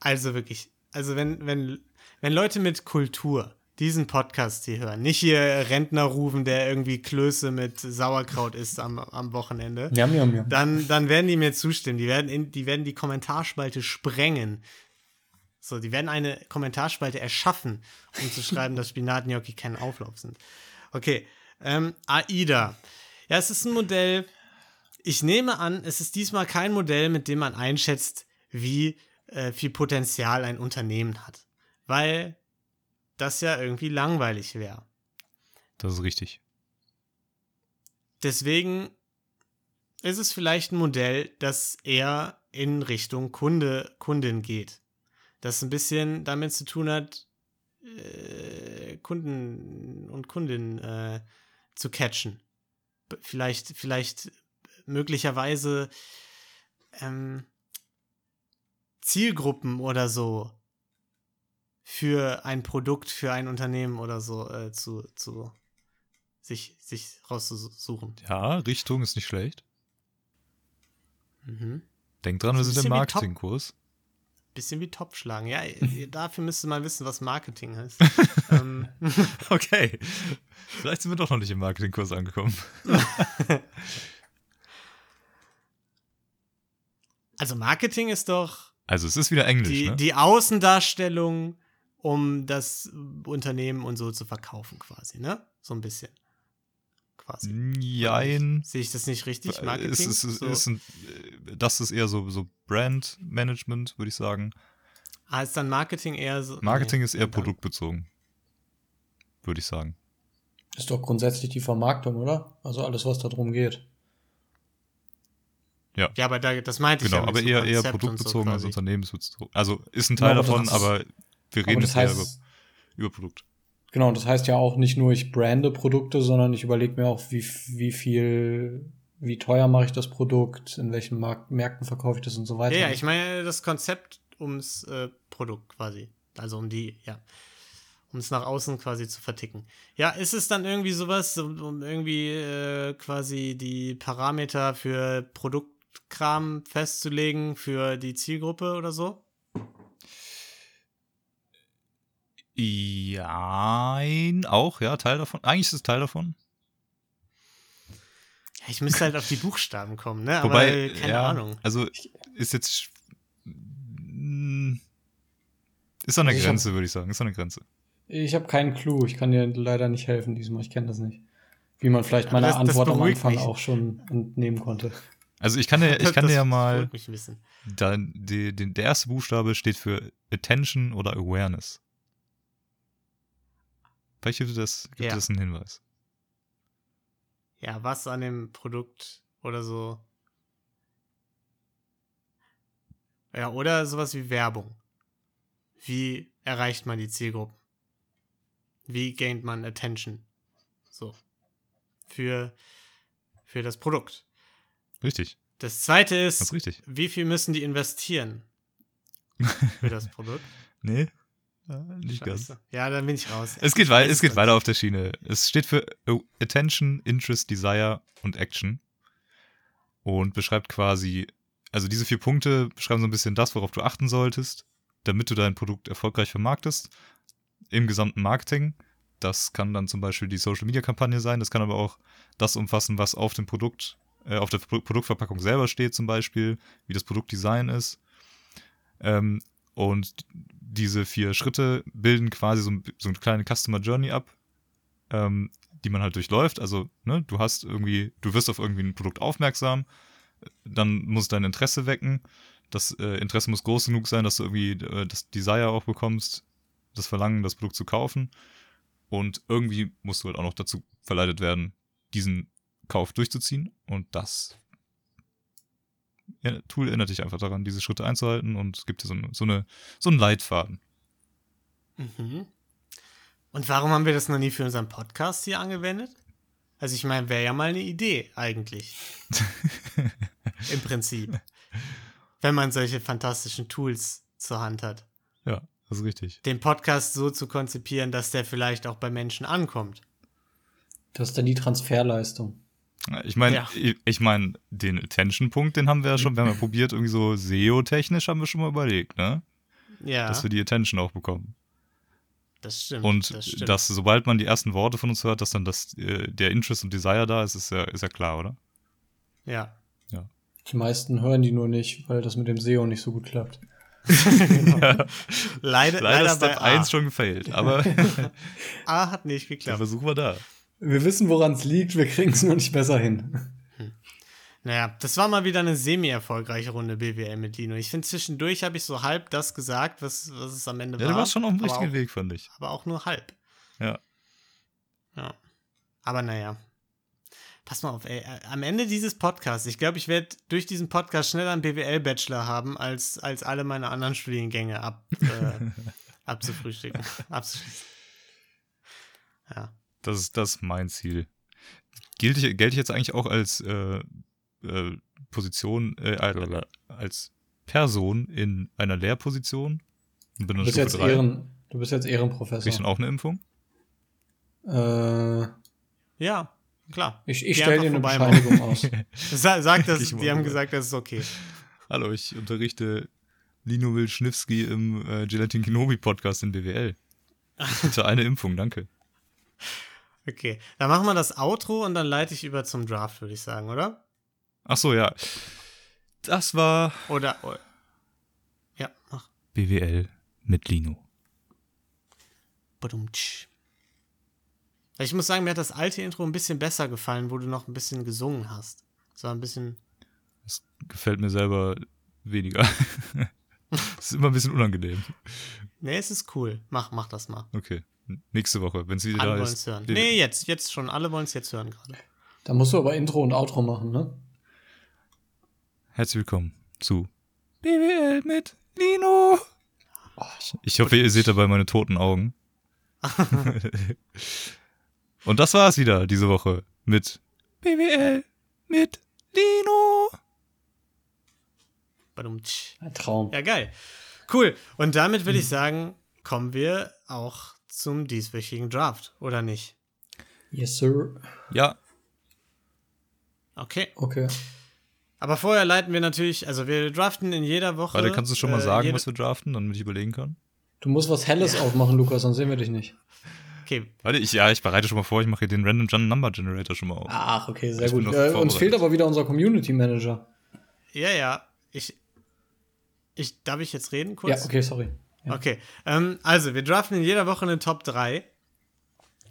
S1: Also wirklich, also wenn, wenn, wenn Leute mit Kultur diesen Podcast hier hören, nicht hier Rentner rufen, der irgendwie Klöße mit Sauerkraut isst am, am Wochenende,
S2: Jam, jam, jam.
S1: dann, dann werden die mir zustimmen. Die werden, in, die werden die Kommentarspalte sprengen. So, die werden eine Kommentarspalte erschaffen, um zu schreiben, dass Spinatgnocchi kein Auflauf sind. Okay, ähm, AIDA. Ja, es ist ein Modell. Ich nehme an, es ist diesmal kein Modell, mit dem man einschätzt, wie äh, viel Potenzial ein Unternehmen hat. Weil das ja irgendwie langweilig wäre.
S4: Das ist richtig.
S1: Deswegen ist es vielleicht ein Modell, das eher in Richtung Kunde, Kundin geht. Das ein bisschen damit zu tun hat, äh, Kunden und Kundinnen äh, zu catchen. Vielleicht, vielleicht möglicherweise ähm, Zielgruppen oder so für ein Produkt, für ein Unternehmen oder so äh, zu, zu sich, sich rauszusuchen.
S4: Ja, Richtung ist nicht schlecht.
S1: Mhm.
S4: Denk dran, wir sind im Marketingkurs.
S1: Bisschen wie Top schlagen. Ja, dafür müsste man wissen, was Marketing heißt. ähm,
S4: Okay. Vielleicht sind wir doch noch nicht im Marketingkurs angekommen.
S1: also Marketing ist doch
S4: Also es ist wieder Englisch,
S1: die,
S4: ne?
S1: die Außendarstellung, um das Unternehmen und so zu verkaufen, quasi, ne? So ein bisschen. Quasi.
S4: Jein.
S1: Sehe ich das nicht richtig?
S4: Es
S1: Marketing?
S4: ist, es
S1: so.
S4: ist ein, äh, das ist eher so, so Brand-Management, würde ich sagen.
S1: ah, ist dann Marketing eher so.
S4: Marketing
S1: nee,
S4: ist eher produktbezogen. Würde ich sagen.
S2: Ist doch grundsätzlich die Vermarktung, oder? Also alles, was da drum geht.
S1: Ja, aber da, das meinte
S4: Genau,
S1: ich ja. mit
S4: aber
S1: so
S4: eher, eher produktbezogen
S1: so
S4: als unternehmensbezogen. Also ist ein
S2: Ja,
S4: Teil
S2: aber
S4: davon,
S2: das-
S4: aber wir reden
S2: das
S4: jetzt eher über,
S2: heißt,
S4: über Produkt.
S2: genau, das heißt ja auch nicht nur, ich brande Produkte, sondern ich überlege mir auch, wie, wie viel, wie teuer mache ich das Produkt, in welchen Mark Märkten verkaufe ich das und so weiter.
S1: Ja, ja, ich meine das Konzept ums äh, Produkt quasi. Also um die, ja. Um es nach außen quasi zu verticken. Ja, ist es dann irgendwie sowas, um, um irgendwie äh, quasi die Parameter für Produktkram festzulegen für die Zielgruppe oder so?
S4: Ja, auch, ja, Teil davon. Eigentlich ist es Teil davon.
S1: Ich müsste halt auf die Buchstaben kommen, ne?
S4: Wobei,
S1: Aber keine
S4: ja,
S1: Ahnung.
S4: Also ist jetzt mm, ist an der
S2: Also ich
S4: Grenze, würde ich sagen. Ist an der Grenze.
S2: Ich habe keinen Clou, ich kann dir leider nicht helfen diesmal, ich kenne das nicht. Wie man vielleicht
S1: Aber
S2: meiner
S1: das- das
S2: Antwort am
S1: beruhigt
S2: Anfang
S1: mich.
S2: auch schon entnehmen konnte.
S4: Also ich kann dir, ich kann
S1: Das
S4: dir ja mal, da, die, den, der erste Buchstabe steht für Attention oder Awareness. Vielleicht gibt das, gibt
S1: Ja.
S4: das einen Hinweis.
S1: Ja, was an dem Produkt oder so. Ja, oder sowas wie Werbung. Wie erreicht man die Zielgruppen? Wie gaint man Attention? So. Für, für das Produkt.
S4: Richtig,
S1: Das zweite
S4: das ist
S1: ist,
S4: richtig.
S1: wie viel müssen die investieren für das Produkt?
S4: Nee, Nicht ganz.
S1: Ja, dann bin ich raus.
S4: Es geht, wei es geht weiter auf der Schiene. Es steht für äh, Attention, Interest, Desire und Action. Und beschreibt quasi, also diese vier Punkte beschreiben so ein bisschen das, worauf du achten solltest, damit du dein Produkt erfolgreich vermarktest. Im gesamten Marketing. Das kann dann zum Beispiel die Social Media Kampagne sein. Das kann aber auch das umfassen, was auf dem Produkt, äh, auf der Pro Produktverpackung selber steht, zum Beispiel, wie das Produktdesign ist. Ähm, und diese vier Schritte bilden quasi so, so eine kleine Customer Journey ab, ähm, die man halt durchläuft. Also, ne, du hast irgendwie, du wirst auf irgendwie ein Produkt aufmerksam, dann muss dein Interesse wecken. Das äh, Interesse muss groß genug sein, dass du irgendwie äh, das Desire auch bekommst, das Verlangen, das Produkt zu kaufen. Und irgendwie musst du halt auch noch dazu verleitet werden, diesen Kauf durchzuziehen. Und das Tool erinnert dich einfach daran, diese Schritte einzuhalten und es gibt dir so, eine, so, eine, so einen Leitfaden.
S1: Mhm. Und warum haben wir das noch nie für unseren Podcast hier angewendet? Also ich meine, wäre ja mal eine Idee eigentlich. Im Prinzip. Wenn man solche fantastischen Tools zur Hand hat.
S4: Ja, das ist richtig.
S1: Den Podcast so zu konzipieren, dass der vielleicht auch bei Menschen ankommt.
S2: Das ist dann die Transferleistung.
S4: Ich meine,
S1: Ja.
S4: ich, ich meine, den Attention-Punkt, den haben wir ja schon, wir haben ja probiert, irgendwie so SEO-technisch haben wir schon mal überlegt, ne?
S1: Ja,
S4: Dass wir die Attention auch bekommen.
S1: das stimmt.
S4: Und
S1: das stimmt.
S4: dass, sobald man die ersten Worte von uns hört, dass dann das, äh, der Interest und Desire da ist, ist ja, ist ja klar, oder?
S1: ja.
S2: Die meisten hören die nur nicht, weil das mit dem SEO nicht so gut klappt.
S1: Leider,
S4: Leider,
S1: leider
S4: ist Step
S1: bei A.
S4: 1 schon gefailt, aber
S1: A hat nicht
S4: der
S1: geklappt.
S4: Versuch war da.
S2: Wir wissen, woran es liegt, wir kriegen es nur nicht besser hin.
S1: Naja, das war mal wieder eine semi-erfolgreiche Runde BWL mit Lino. Ich finde, zwischendurch habe ich so halb das gesagt, was, was es am Ende
S4: Ja,
S1: war.
S4: du warst schon auf dem richtigen
S1: auch,
S4: Weg, fand ich.
S1: Aber auch nur halb.
S4: Ja.
S1: Ja. Aber naja. Pass mal auf, ey. Am Ende dieses Podcasts, ich glaube, ich werde durch diesen Podcast schneller einen BWL-Bachelor haben, als, als alle meine anderen Studiengänge ab, äh, abzufrühstücken. Abzuschließen. Ja.
S4: Das ist das ist mein Ziel. Gilt ich, gelte ich jetzt eigentlich auch als äh, äh, Position, äh, als Person in einer Lehrposition? Bin
S2: Du bist, jetzt. Ehren, du bist jetzt
S4: Krieg ich dann
S2: Ehrenprofessor.
S4: auch eine Impfung?
S2: Äh,
S1: Ja, klar.
S2: ich ich stelle dir eine Bescheinigung aus.
S1: Sa sag das,
S4: Ich
S1: die haben gesagt, das ist okay.
S4: Hallo, ich unterrichte Lino Wilschnewski im äh, Gelatin Kenobi Podcast in BWL. Bitte eine Impfung, danke.
S1: Okay, dann machen wir das Outro und dann leite ich über zum Draft, würde ich sagen, oder?
S4: Ach so, ja. Das war
S1: Oder. oh. Ja, mach.
S4: BWL mit Lino.
S1: Badumtsch. Ich muss sagen, mir hat das alte Intro ein bisschen besser gefallen, wo du noch ein bisschen gesungen hast. So ein bisschen.
S4: Das gefällt mir selber weniger. Das ist immer ein bisschen unangenehm.
S1: Nee, es ist cool. Mach, mach das mal.
S4: Okay. Nächste Woche, wenn es wieder
S1: Alle
S4: da
S1: wollen
S4: ist.
S1: es hören. Nee, jetzt, jetzt schon. Alle wollen es jetzt hören gerade.
S2: Da musst du aber Intro und Outro machen, ne?
S4: Herzlich willkommen zu BWL mit Lino. Ich hoffe, ihr seht dabei meine toten Augen. Und das war's wieder diese Woche mit BWL mit Lino.
S2: Ein Traum.
S1: Ja, geil. Cool. Und damit würde ich sagen, kommen wir auch zum dieswöchigen Draft, oder nicht?
S2: Yes, sir.
S4: Ja,
S1: Okay.
S2: Okay.
S1: Aber vorher leiten wir natürlich, also wir draften in jeder Woche.
S4: warte, kannst du schon mal
S1: äh,
S4: sagen, was wir draften, damit ich überlegen kann?
S2: Du musst was Helles aufmachen, Lukas, sonst sehen wir dich nicht.
S1: Okay,
S4: Warte, ich, ja, ich bereite schon mal vor, ich mache hier den Random Gen Number Generator schon mal auf.
S2: Ach, okay, sehr
S4: Ich
S2: gut.
S4: noch
S2: Äh, uns fehlt aber wieder unser Community Manager.
S1: ja, ja. Ich, ich, darf ich jetzt reden kurz?
S2: Ja, okay, sorry. Ja.
S1: Okay, ähm, also wir draften in jeder Woche eine Top 3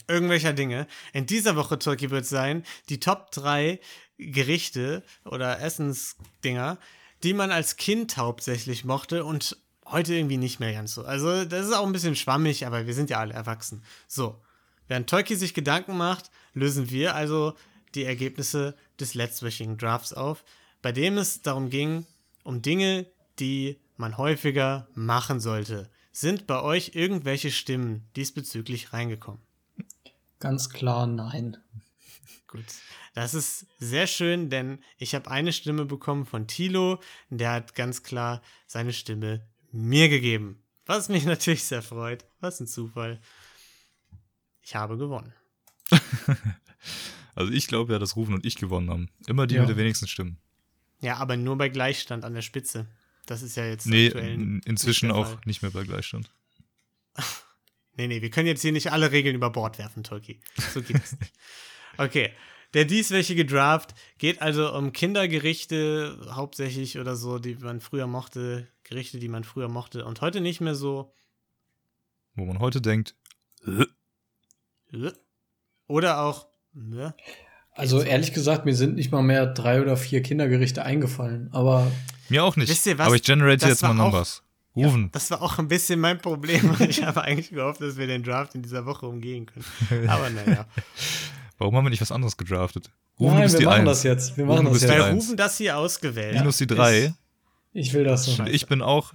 S1: irgendwelcher Dinge. In dieser Woche, Turkey, wird sein, die Top 3 Gerichte oder Essensdinger, die man als Kind hauptsächlich mochte und heute irgendwie nicht mehr ganz so. Also das ist auch ein bisschen schwammig, aber wir sind ja alle erwachsen. So, während Tolki sich Gedanken macht, lösen wir also die Ergebnisse des letztwöchigen Drafts auf, bei dem es darum ging, um Dinge, die man häufiger machen sollte. Sind bei euch irgendwelche Stimmen diesbezüglich reingekommen?
S2: Ganz klar, nein.
S1: Gut. Das ist sehr schön, denn ich habe eine Stimme bekommen von Tilo. Der hat ganz klar seine Stimme mir gegeben. Was mich natürlich sehr freut. Was ein Zufall. Ich habe gewonnen.
S4: Also ich glaube ja, dass Rufen und ich gewonnen haben. Immer die
S2: Ja.
S4: mit den wenigsten Stimmen.
S1: Ja, aber nur bei Gleichstand an der Spitze. Das ist ja jetzt
S4: Nee,
S1: nicht
S4: inzwischen
S1: der
S4: auch
S1: Fall.
S4: nicht mehr bei Gleichstand.
S1: Nee, nee, wir können jetzt hier nicht alle Regeln über Bord werfen, Tolki. So geht es nicht. Okay. Der dieswöchige Draft geht also um Kindergerichte, hauptsächlich oder so, die man früher mochte, Gerichte, die man früher mochte und heute nicht mehr so.
S4: Wo man heute denkt, äh,
S1: äh, Oder auch. ne?
S2: Also ehrlich gesagt, mir sind nicht mal mehr drei oder vier Kindergerichte eingefallen. Aber
S4: mir auch nicht.
S1: Wisst ihr was?
S4: Aber ich generate jetzt mal
S1: auch-
S4: Numbers. Rufen.
S1: Das war auch ein bisschen mein Problem. Ich habe eigentlich gehofft, dass wir den Draft in dieser Woche umgehen können. Aber naja.
S4: Warum haben wir nicht was anderes gedraftet? Rufen,
S2: nein,
S4: bist
S2: wir
S4: die
S2: machen
S4: Eins.
S2: das jetzt. Wir
S4: Rufen,
S2: machen
S4: du
S2: das jetzt.
S1: Bei
S4: Eins.
S1: Rufen das hier ausgewählt.
S4: Minus die drei.
S2: Ich will das so.
S4: Und ich bin auch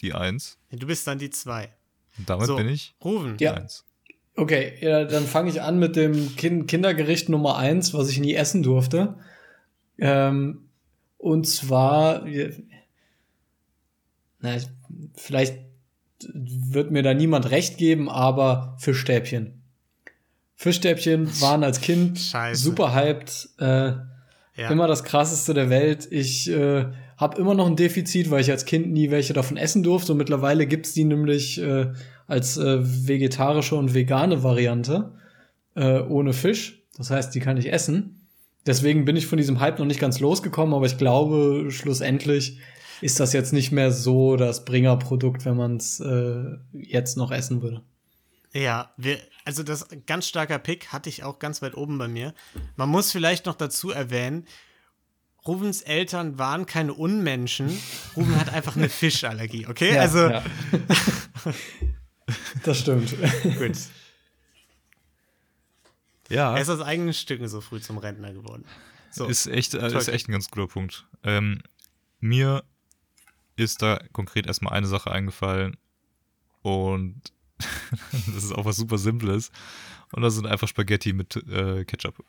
S4: die Eins.
S1: Du bist dann die zwei.
S4: Und damit
S1: So,
S4: bin ich
S1: Rufen.
S4: die
S2: Ja.
S4: Eins.
S2: Okay, ja, dann fange ich an mit dem kind Kindergericht Nummer eins, was ich nie essen durfte. Ähm, und zwar, na, ich- vielleicht wird mir da niemand recht geben, aber Fischstäbchen. Fischstäbchen waren als Kind
S1: Scheiße.
S2: super hyped. Äh,
S1: Ja.
S2: Immer das krasseste der Welt. Ich äh, habe immer noch ein Defizit, weil ich als Kind nie welche davon essen durfte. Und mittlerweile gibt's die nämlich äh, als äh, vegetarische und vegane Variante äh, ohne Fisch. Das heißt, die kann ich essen. Deswegen bin ich von diesem Hype noch nicht ganz losgekommen, aber ich glaube, schlussendlich ist das jetzt nicht mehr so das Bringerprodukt, wenn man es äh, jetzt noch essen würde.
S1: Ja, wir, also das ganz starker Pick hatte ich auch ganz weit oben bei mir. Man muss vielleicht noch dazu erwähnen, Rubens Eltern waren keine Unmenschen. Ruben hat einfach eine Fischallergie, okay?
S2: Ja,
S1: also
S2: ja. das stimmt.
S1: gut.
S4: Ja,
S1: Er ist aus eigenen Stücken so früh zum Rentner geworden. So.
S4: ist, echt, äh, ist echt ein ganz guter Punkt. Ähm, mir ist da konkret erstmal eine Sache eingefallen und das ist auch was super Simples. Und das sind einfach Spaghetti mit äh, Ketchup.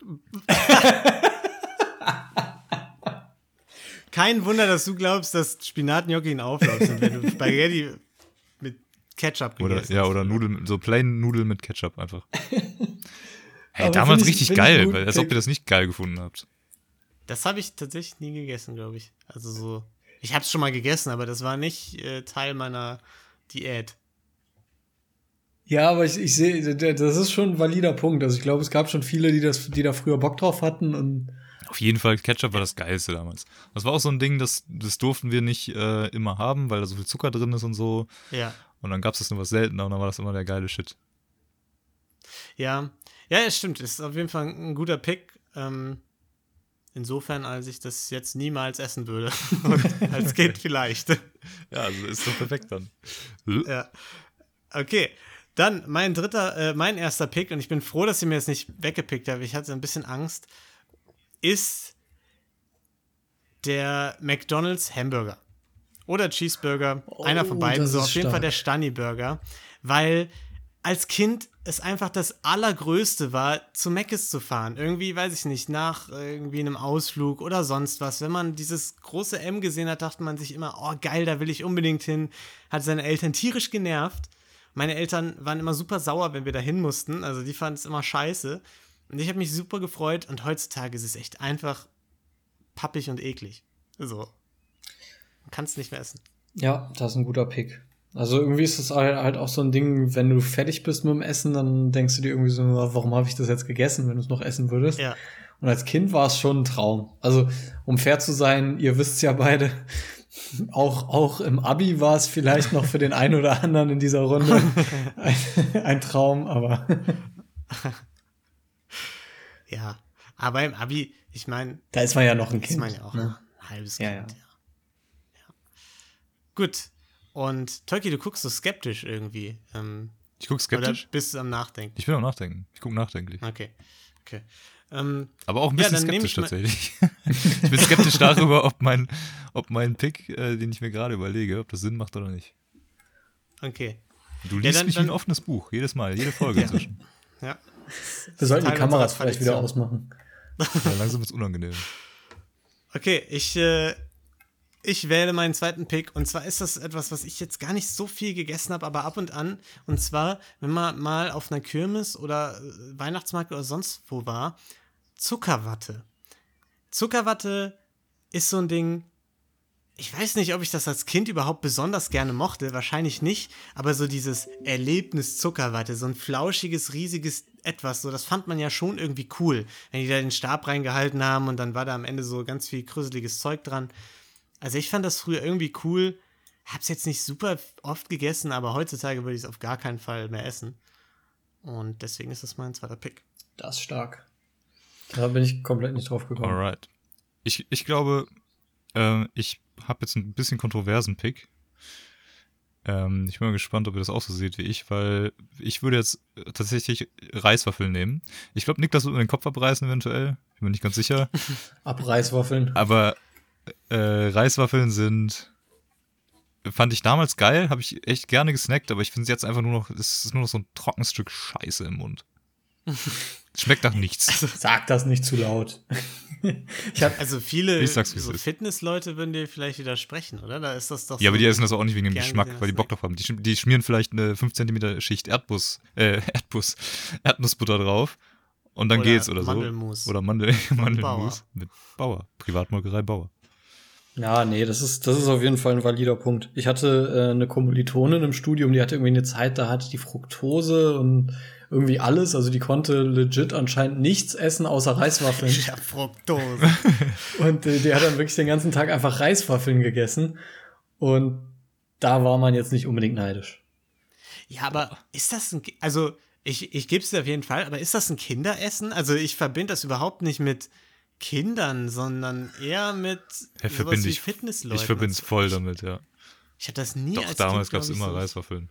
S1: Kein Wunder, dass du glaubst, dass Spinatgnocchi ein Auflauf sind, wenn du Spaghetti Ketchup
S4: Oder,
S1: gegessen
S4: ja,
S1: hast.
S4: oder Nudeln, so plain Nudeln mit Ketchup einfach. Hey, damals
S2: ich-
S4: richtig geil, weil, als ob ihr das nicht geil gefunden habt.
S1: Das habe ich tatsächlich nie gegessen, glaube ich. Also so. Ich habe es schon mal gegessen, aber das war nicht äh, Teil meiner Diät.
S2: Ja, aber ich, ich sehe, das ist schon ein valider Punkt. Also ich glaube, es gab schon viele, die das, die da früher Bock drauf hatten und
S4: Auf jeden Fall, Ketchup war das Geilste damals. Das war auch so ein Ding, das, das durften wir nicht äh, immer haben, weil da so viel Zucker drin ist und so.
S1: Ja.
S4: Und dann gab es das nur was seltener und dann war das immer der geile Shit.
S1: Ja. Ja, es stimmt. Ist auf jeden Fall ein guter Pick. Ähm, insofern, als ich das jetzt niemals essen würde. Und als Kind vielleicht.
S4: Ja, also ist doch perfekt dann.
S1: Ja. Okay. Dann mein dritter, äh, mein erster Pick, und ich bin froh, dass ihr mir jetzt nicht weggepickt habt, ich hatte ein bisschen Angst, ist der McDonald's Hamburger. Oder Cheeseburger. einer von
S2: Oh,
S1: beiden. So auf jeden Fall der Stani Burger. Weil als Kind es einfach das Allergrößte war, zu Mc's zu fahren. Irgendwie, weiß ich nicht, nach irgendwie einem Ausflug oder sonst was. Wenn man dieses große M gesehen hat, dachte man sich immer, oh geil, da will ich unbedingt hin. Hat seine Eltern tierisch genervt. Meine Eltern waren immer super sauer, wenn wir da hin mussten. Also die fanden es immer scheiße. Und ich habe mich super gefreut. Und heutzutage ist es echt einfach pappig und eklig. So. Man kann es nicht mehr essen.
S2: ja, das ist ein guter Pick. Also irgendwie ist es halt halt auch so ein Ding, wenn du fertig bist mit dem Essen, dann denkst du dir irgendwie so, warum habe ich das jetzt gegessen, wenn du es noch essen würdest?
S1: Ja.
S2: Und als Kind war es schon ein Traum. Also, um fair zu sein, ihr wisst ja beide, auch, auch im Abi war es vielleicht noch für den einen oder anderen in dieser Runde ein, ein Traum, aber
S1: Ja. Aber im Abi, ich meine,
S2: da ist man ja noch ein
S1: ist
S2: Kind.
S1: man ja auch
S2: ne?
S1: ein halbes
S2: Ja,
S1: Kind.
S2: ja.
S1: Ja. Ja. Gut. Und Tolki, du guckst so skeptisch irgendwie. Ähm,
S4: Ich guck skeptisch.
S1: Oder bist du am Nachdenken?
S4: Ich bin am Nachdenken. Ich guck nachdenklich.
S1: Okay. Okay. Ähm,
S4: Aber auch ein
S1: Ja,
S4: bisschen
S1: dann
S4: skeptisch
S1: ich
S4: tatsächlich. ich bin skeptisch darüber, ob mein, ob mein Pick, äh, den ich mir gerade überlege, ob das Sinn macht oder nicht.
S1: okay.
S4: Du
S1: Ja,
S4: liest
S1: dann-
S4: mich wie ein
S1: dann-
S4: offenes Buch, jedes Mal, jede Folge
S1: Ja.
S4: inzwischen.
S1: Ja.
S2: Wir sollten die Kameras vielleicht wieder ausmachen.
S4: Ja, langsam wird's unangenehm.
S1: Okay, ich, äh, ich wähle meinen zweiten Pick. Und zwar ist das etwas, was ich jetzt gar nicht so viel gegessen habe, aber ab und an. Und zwar, wenn man mal auf einer Kirmes oder äh, Weihnachtsmarkt oder sonst wo war, Zuckerwatte. Zuckerwatte ist so ein Ding. Ich weiß nicht, ob ich das als Kind überhaupt besonders gerne mochte, wahrscheinlich nicht, aber so dieses Erlebnis Zuckerwatte, so ein flauschiges, riesiges Etwas, so das fand man ja schon irgendwie cool, wenn die da den Stab reingehalten haben und dann war da am Ende so ganz viel krüseliges Zeug dran. Also ich fand das früher irgendwie cool, hab's jetzt nicht super oft gegessen, aber heutzutage würde ich es auf gar keinen Fall mehr essen. Und deswegen ist das mein zweiter Pick.
S2: Das ist stark. Da bin ich komplett nicht drauf gekommen.
S4: Alright. Ich, ich glaube, äh, ich habe jetzt ein bisschen kontroversen Pick. Ähm, ich bin mal gespannt, ob ihr das auch so seht wie ich, weil ich würde jetzt tatsächlich Reiswaffeln nehmen. Ich glaube, Niklas wird mir den Kopf abreißen eventuell. Bin mir nicht ganz sicher.
S2: Abreißwaffeln.
S4: Aber äh, Reiswaffeln sind fand ich damals geil, habe ich echt gerne gesnackt, aber ich finde es jetzt einfach nur noch, es ist nur noch so ein trockenes Stück Scheiße im Mund. Schmeckt nach nichts.
S2: Sag das nicht zu laut. ich hab,
S1: Also viele so. Fitnessleute würden dir vielleicht widersprechen, oder? Da ist das doch
S4: Ja, aber
S1: so
S4: die
S1: ein
S4: essen das auch nicht wegen dem Geschmack, weil die Bock drauf haben. Die, die schmieren vielleicht eine 5 cm Schicht Erdnuss, äh, Erdnuss, Erdnussbutter drauf und dann
S1: Oder
S4: geht's oder
S1: Mandelmus.
S4: so. Oder Mandel, Mandelmus
S1: Bauer.
S4: mit Bauer. Privatmolkerei Bauer.
S2: Ja, nee, das ist, das ist auf jeden Fall ein valider Punkt. Ich hatte äh, eine Kommilitonin im Studium, die hatte irgendwie eine Zeit, da hatte die Fructose und irgendwie alles. Also die konnte legit anscheinend nichts essen außer Reiswaffeln.
S1: Ja, Fructose.
S2: Und äh, die hat dann wirklich den ganzen Tag einfach Reiswaffeln gegessen. Und da war man jetzt nicht unbedingt neidisch.
S1: ja, aber ist das ein, also ich, ich gebe es dir auf jeden Fall, aber ist das ein Kinderessen? Also ich verbinde das überhaupt nicht mit Kindern, sondern eher mit
S4: Ja,
S1: sowas wie
S4: ich,
S1: Fitnessleuten.
S4: ich verbinde es voll damit, ja.
S1: Ich hatte das nie
S4: Doch,
S1: als
S4: damals gab es
S1: ich,
S4: immer
S1: so.
S4: Reiswaffeln.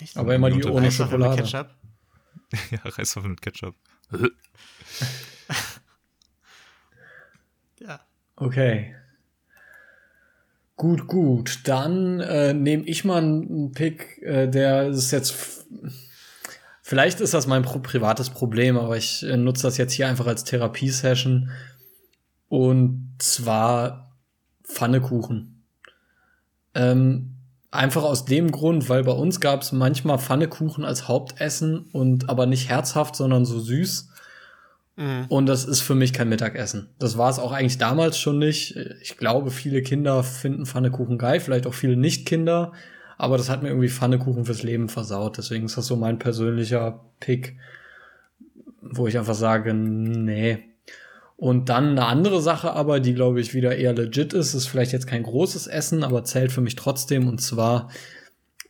S1: Echt?
S2: Aber immer die ohne Schokolade.
S1: Ketchup?
S4: ja, Reiswaffeln mit Ketchup.
S1: Ja.
S2: Okay. Gut, gut. Dann äh, nehme ich mal einen Pick, äh, der ist jetzt. Vielleicht ist das mein pro privates Problem, aber ich äh, nutze das jetzt hier einfach als Therapiesession. Und zwar Pfannekuchen. Ähm, einfach aus dem Grund, weil bei uns gab es manchmal Pfannekuchen als Hauptessen und aber nicht herzhaft, sondern so süß.
S1: Mhm.
S2: Und das ist für mich kein Mittagessen. Das war es auch eigentlich damals schon nicht. Ich glaube, viele Kinder finden Pfannekuchen geil, vielleicht auch viele Nicht-Kinder. Aber das hat mir irgendwie Pfannekuchen fürs Leben versaut. Deswegen ist das so mein persönlicher Pick, wo ich einfach sage, nee. Und dann eine andere Sache aber, die glaube ich wieder eher legit ist, ist vielleicht jetzt kein großes Essen, aber zählt für mich trotzdem. Und zwar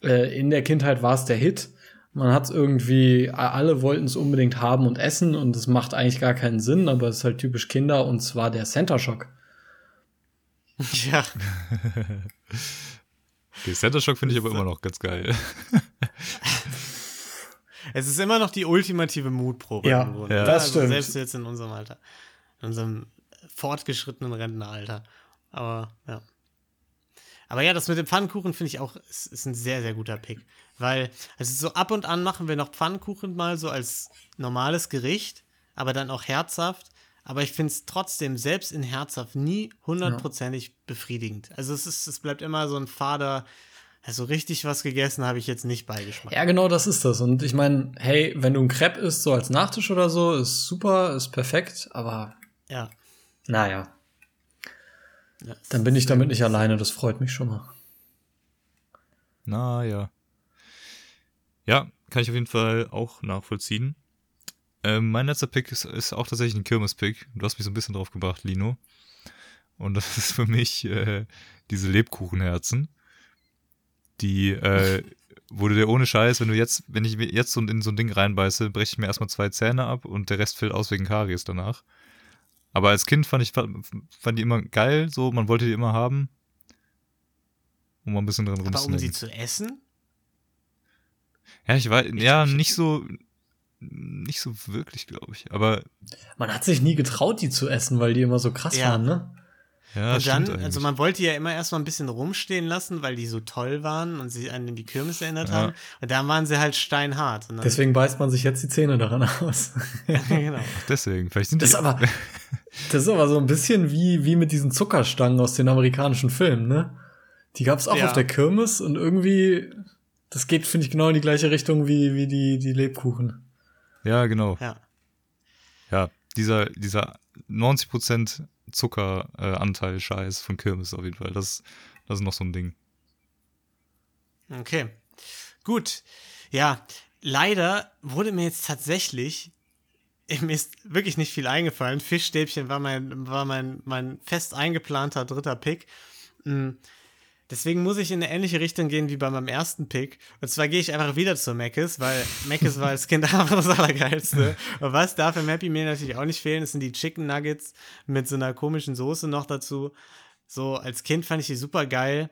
S2: äh, in der Kindheit war es der Hit. Man hat es irgendwie, alle wollten es unbedingt haben und essen und es macht eigentlich gar keinen Sinn, aber es ist halt typisch Kinder und zwar der Center Shock.
S1: Ja.
S4: Okay, Center Shock finde ich aber immer noch ganz geil.
S1: Es ist immer noch die ultimative Mutprobe.
S2: Ja,
S1: im Grunde,
S4: ja.
S1: ne?
S2: das
S1: also
S2: stimmt.
S1: Selbst jetzt in unserem Alter. In unserem fortgeschrittenen Rentneralter. Aber ja. Aber ja, das mit dem Pfannkuchen finde ich auch, ist, ist ein sehr, sehr guter Pick. Weil, also so ab und an machen wir noch Pfannkuchen mal so als normales Gericht, aber dann auch herzhaft. Aber ich finde es trotzdem, selbst in herzhaft, nie hundertprozentig befriedigend. Also es ist, es bleibt immer so ein fader, also richtig was gegessen habe ich jetzt nicht beigeschmackt.
S2: Ja, genau das ist das. Und ich meine, hey, wenn du ein Crepe isst, so als Nachtisch oder so, ist super, ist perfekt, aber
S1: Ja.
S2: naja,
S1: ja
S2: dann bin ich damit nicht alleine, das freut mich schon mal.
S4: Na ja. Ja, kann ich auf jeden Fall auch nachvollziehen. Ähm, mein letzter Pick ist, ist auch tatsächlich ein Kirmes-Pick. Du hast mich so ein bisschen drauf gebracht, Lino. Und das ist für mich äh, diese Lebkuchenherzen. Die, äh, wurde der ohne Scheiß, wenn du jetzt, wenn ich mir jetzt so in so ein Ding reinbeiße, breche ich mir erstmal zwei Zähne ab und der Rest fällt aus wegen Karies danach. Aber als Kind fand ich fand die immer geil, so man wollte die immer haben. Um mal ein bisschen dran
S1: Aber um sie zu essen?
S4: Ja, ich weiß, ja,
S1: ich-
S4: nicht so, nicht so wirklich, glaube ich. Aber
S2: Man hat sich nie getraut, die zu essen, weil die immer so krass
S1: Ja.
S2: waren, ne?
S4: Ja,
S1: und dann, also man wollte ja immer erstmal ein bisschen rumstehen lassen, weil die so toll waren und sie einen an die Kirmes erinnert
S4: Ja.
S1: haben. Und dann waren sie halt steinhart.
S2: Deswegen beißt man sich jetzt die Zähne daran aus.
S1: genau.
S4: Deswegen, vielleicht sind
S2: Das
S4: die,
S2: ist aber, Das ist aber so ein bisschen wie, wie mit diesen Zuckerstangen aus den amerikanischen Filmen, ne? Die gab's auch
S1: Ja.
S2: auf der Kirmes und irgendwie, das geht, finde ich, genau in die gleiche Richtung wie, wie die, die Lebkuchen.
S4: Ja, genau.
S1: Ja.
S4: Ja, dieser, dieser 90% Zuckeranteil äh, von Kirmes auf jeden Fall. Das, das ist noch so ein Ding.
S1: Okay. Gut. Ja, leider wurde mir jetzt tatsächlich, mir ist wirklich nicht viel eingefallen. Fischstäbchen war mein, war mein, mein fest eingeplanter dritter Pick. Deswegen muss ich in eine ähnliche Richtung gehen wie bei meinem ersten Pick. Und zwar gehe ich einfach wieder zu Mc's, weil Mc's war als Kind einfach das Allergeilste. Und was darf im Happy Meal natürlich auch nicht fehlen, das sind die Chicken Nuggets mit so einer komischen Soße noch dazu. So, als Kind fand ich die super geil.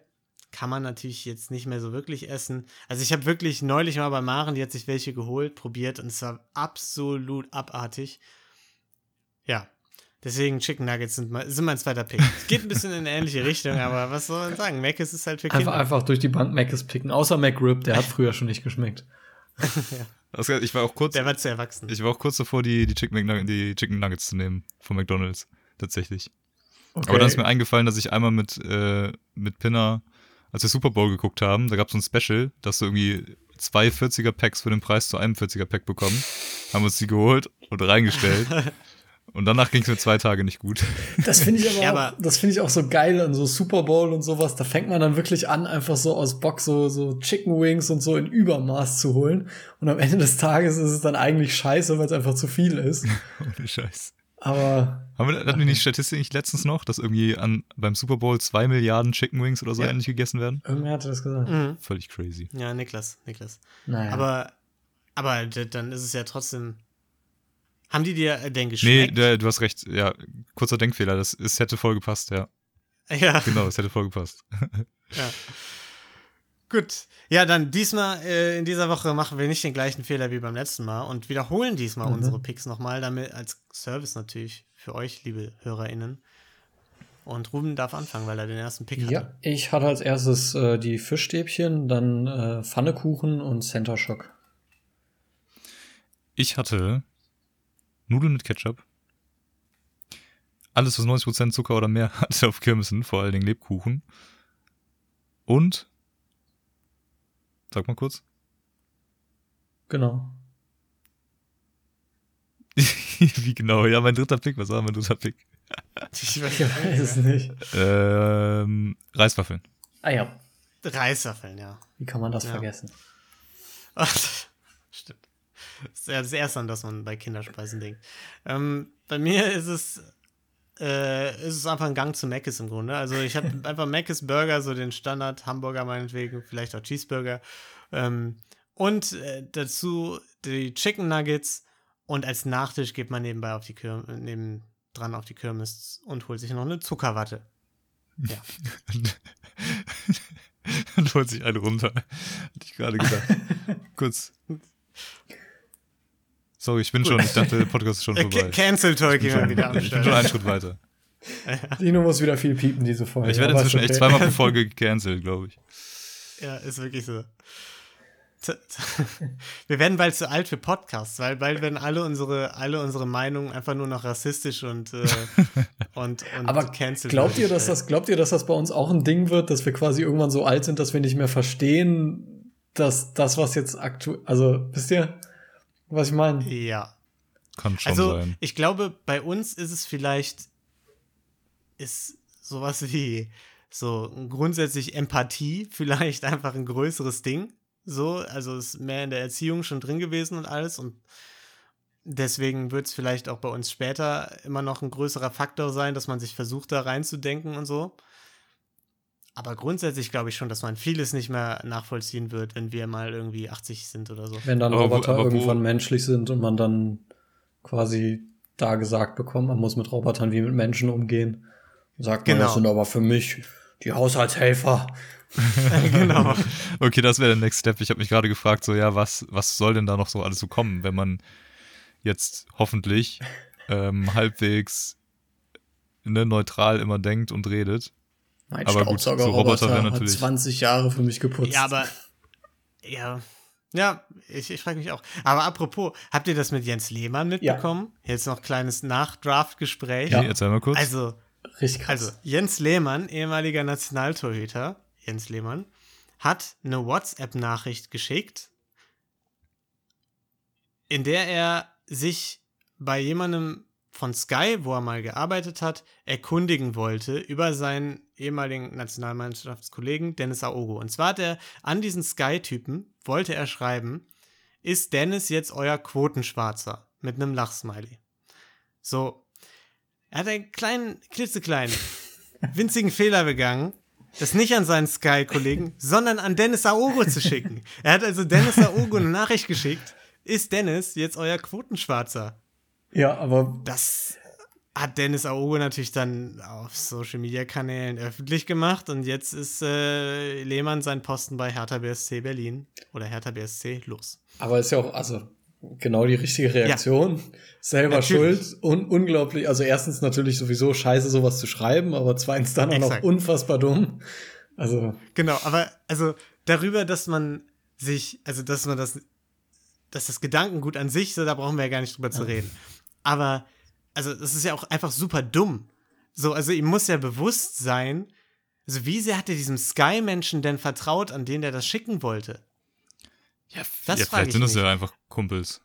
S1: Kann man natürlich jetzt nicht mehr so wirklich essen. Also ich habe wirklich neulich mal bei Maren, die hat sich welche geholt, probiert und es war absolut abartig. Ja, deswegen Chicken Nuggets sind, mein- sind mein zweiter Pick. Es geht ein bisschen in eine ähnliche Richtung, aber was soll man sagen? Mac ist halt für
S2: Einfach,
S1: Kinder.
S2: einfach durch die Bank Mc's picken. Außer McRib, der hat früher schon nicht geschmeckt.
S4: Das, ich war auch kurz,
S1: Der war zu erwachsen.
S4: ich war auch kurz davor, die, die, Chicken McNug- die Chicken Nuggets zu nehmen von McDonalds. Tatsächlich.
S2: Okay.
S4: Aber dann ist mir eingefallen, dass ich einmal mit, äh, mit Pinner, als wir Super Bowl geguckt haben, da gab es so ein Special, dass du irgendwie zwei 40er Packs für den Preis zu einem 40er Pack bekommen. Haben uns die geholt und reingestellt. und danach ging es mir zwei Tage nicht gut.
S2: Das finde ich aber,
S1: Ja,
S2: auch,
S1: aber-
S2: das finde ich auch so geil an so Super Bowl und sowas. Da fängt man dann wirklich an, einfach so aus Bock so, so Chicken Wings und so in Übermaß zu holen. Und am Ende des Tages ist es dann eigentlich scheiße, weil es einfach zu viel ist.
S4: Ohne Scheiß.
S2: Aber
S4: Haben wir, hatten wir nicht Statistik nicht letztens noch, dass irgendwie an, beim Super Bowl zwei Milliarden Chicken Wings oder so
S2: Ja.
S4: ähnlich gegessen werden?
S2: irgendwer hatte das gesagt.
S1: Mhm.
S4: Völlig crazy.
S1: Ja, Niklas, Niklas.
S2: Naja.
S1: Aber, aber dann ist es ja trotzdem. Haben die dir äh, denn
S4: Nee,
S1: geschmeckt?
S4: der, du hast recht. Ja, kurzer Denkfehler. Das, es hätte voll gepasst, ja.
S1: ja.
S4: Genau, es hätte voll gepasst.
S1: Ja. Gut. Ja, dann diesmal äh, in dieser Woche machen wir nicht den gleichen Fehler wie beim letzten Mal und wiederholen diesmal
S2: Mhm.
S1: unsere Picks nochmal, damit als Service natürlich für euch, liebe HörerInnen. Und Ruben darf anfangen, weil er den ersten Pick
S2: ja,
S1: hatte.
S2: ich hatte als erstes äh, die Fischstäbchen, dann äh, Pfannekuchen und Center Shock.
S4: Ich hatte Nudeln mit Ketchup. Alles, was 90% Zucker oder mehr hatte auf Kirmessen, vor allen Dingen Lebkuchen. Und, sag mal kurz,
S2: Genau.
S4: wie genau, ja, mein dritter Pick, was war mein dritter Pick?
S1: Ich weiß
S2: Ich weiß es nicht.
S4: Ähm, Reiswaffeln.
S2: Ah ja,
S1: Reiswaffeln, ja.
S2: wie kann man das
S1: Ja.
S2: vergessen?
S1: Das ist ja das Erste, an das man bei Kinderspeisen denkt. Ähm, bei mir ist es, äh, ist es einfach ein Gang zu Mc's im Grunde. Also ich habe einfach Mc's Burger, so den Standard Hamburger meinetwegen, vielleicht auch Cheeseburger. Ähm, und äh, dazu die Chicken Nuggets. Und als Nachtisch geht man nebenbei auf die Kirmes, neben dran auf die Kirmes und holt sich noch eine Zuckerwatte. Ja.
S4: Und holt sich eine runter. Hatte ich gerade gedacht. Kurz. Sorry, ich bin schon, ich dachte, der Podcast ist schon
S1: Äh,
S4: vorbei.
S1: Ca- Cancel
S4: schon,
S1: wieder am
S4: ich bin schon einen Schritt weiter.
S2: Dino muss wieder viel piepen, diese Folge.
S4: Ich werde inzwischen echt zweimal pro Folge gecancelt, glaube ich.
S1: Ja, ist wirklich so. Wir werden bald zu alt für Podcasts, weil bald werden alle unsere, alle unsere Meinungen einfach nur noch rassistisch und, äh, und, und
S2: Aber
S1: cancelled
S2: glaubt ihr, dass das, glaubt ihr, dass das bei uns auch ein Ding wird, dass wir quasi irgendwann so alt sind, dass wir nicht mehr verstehen, dass das, was jetzt aktuell, also, wisst ihr, was ich meine?
S1: Ja.
S4: Kann schon
S1: Also,
S4: sein.
S1: ich glaube, bei uns ist es vielleicht, ist sowas wie so grundsätzlich Empathie vielleicht einfach ein größeres Ding. So, also ist mehr in der Erziehung schon drin gewesen und alles und deswegen wird es vielleicht auch bei uns später immer noch ein größerer Faktor sein, dass man sich versucht, da reinzudenken und so. Aber grundsätzlich glaube ich schon, dass man vieles nicht mehr nachvollziehen wird, wenn wir mal irgendwie 80 sind oder so.
S2: Wenn dann
S4: Aber wo-
S2: Roboter
S4: wo-
S2: irgendwann menschlich sind und man dann quasi da gesagt bekommt, man muss mit Robotern wie mit Menschen umgehen. Sagt man,
S1: Genau.
S2: das sind aber für mich die Haushaltshelfer.
S1: genau.
S4: Okay, das wäre der Next Step. Ich habe mich gerade gefragt, so, ja, was, was soll denn da noch so alles so kommen, wenn man jetzt hoffentlich ähm, halbwegs ne, neutral immer denkt und redet.
S2: Mein
S4: Aber gut, so Roboter
S2: Staubsaugerroboter hat
S4: natürlich-
S2: 20 Jahre für mich geputzt.
S1: Ja, aber ja, Ja, ich, ich frage mich auch. Aber apropos, habt ihr das mit Jens Lehmann mitbekommen? Jetzt noch kleines Nach-Draft-Gespräch.
S2: Ja.
S4: Erzähl mal kurz.
S1: Also,
S2: Richtig krass.
S1: also, Jens Lehmann, ehemaliger Nationaltorhüter, Jens Lehmann, hat eine WhatsApp-Nachricht geschickt, in der er sich bei jemandem von Sky, wo er mal gearbeitet hat, erkundigen wollte über seinen ehemaligen Nationalmannschaftskollegen Dennis Aogo. Und zwar hat er an diesen Sky-Typen, wollte er schreiben, ist Dennis jetzt euer Quotenschwarzer? Mit einem Lachsmiley. So, er hat einen kleinen, klitzekleinen, winzigen Fehler begangen, das nicht an seinen Sky-Kollegen, sondern an Dennis Aogo zu schicken. Er hat also Dennis Aogo eine Nachricht geschickt. Ist Dennis jetzt euer Quotenschwarzer?
S2: ja, aber
S1: Das hat Dennis Aogo natürlich dann auf Social Media Kanälen öffentlich gemacht und jetzt ist äh, Lehmann sein Posten bei Hertha BSC Berlin oder Hertha BSC los.
S2: Aber ist ja auch, also genau die richtige Reaktion. Selber
S1: Natürlich.
S2: schuld und unglaublich, also erstens natürlich sowieso scheiße, sowas zu schreiben, aber zweitens dann auch noch unfassbar dumm. Also,
S1: Genau, aber also darüber, dass man sich, also dass man das, dass das Gedankengut an sich, so da brauchen wir ja gar nicht drüber zu reden. Aber, also das ist ja auch einfach super dumm. So, also ihm muss ja bewusst sein, also wie sehr hat er diesem Sky-Menschen denn vertraut, an den der das schicken wollte?
S4: ja,
S1: das
S4: ja vielleicht
S1: ich
S4: sind das ja einfach Kumpels.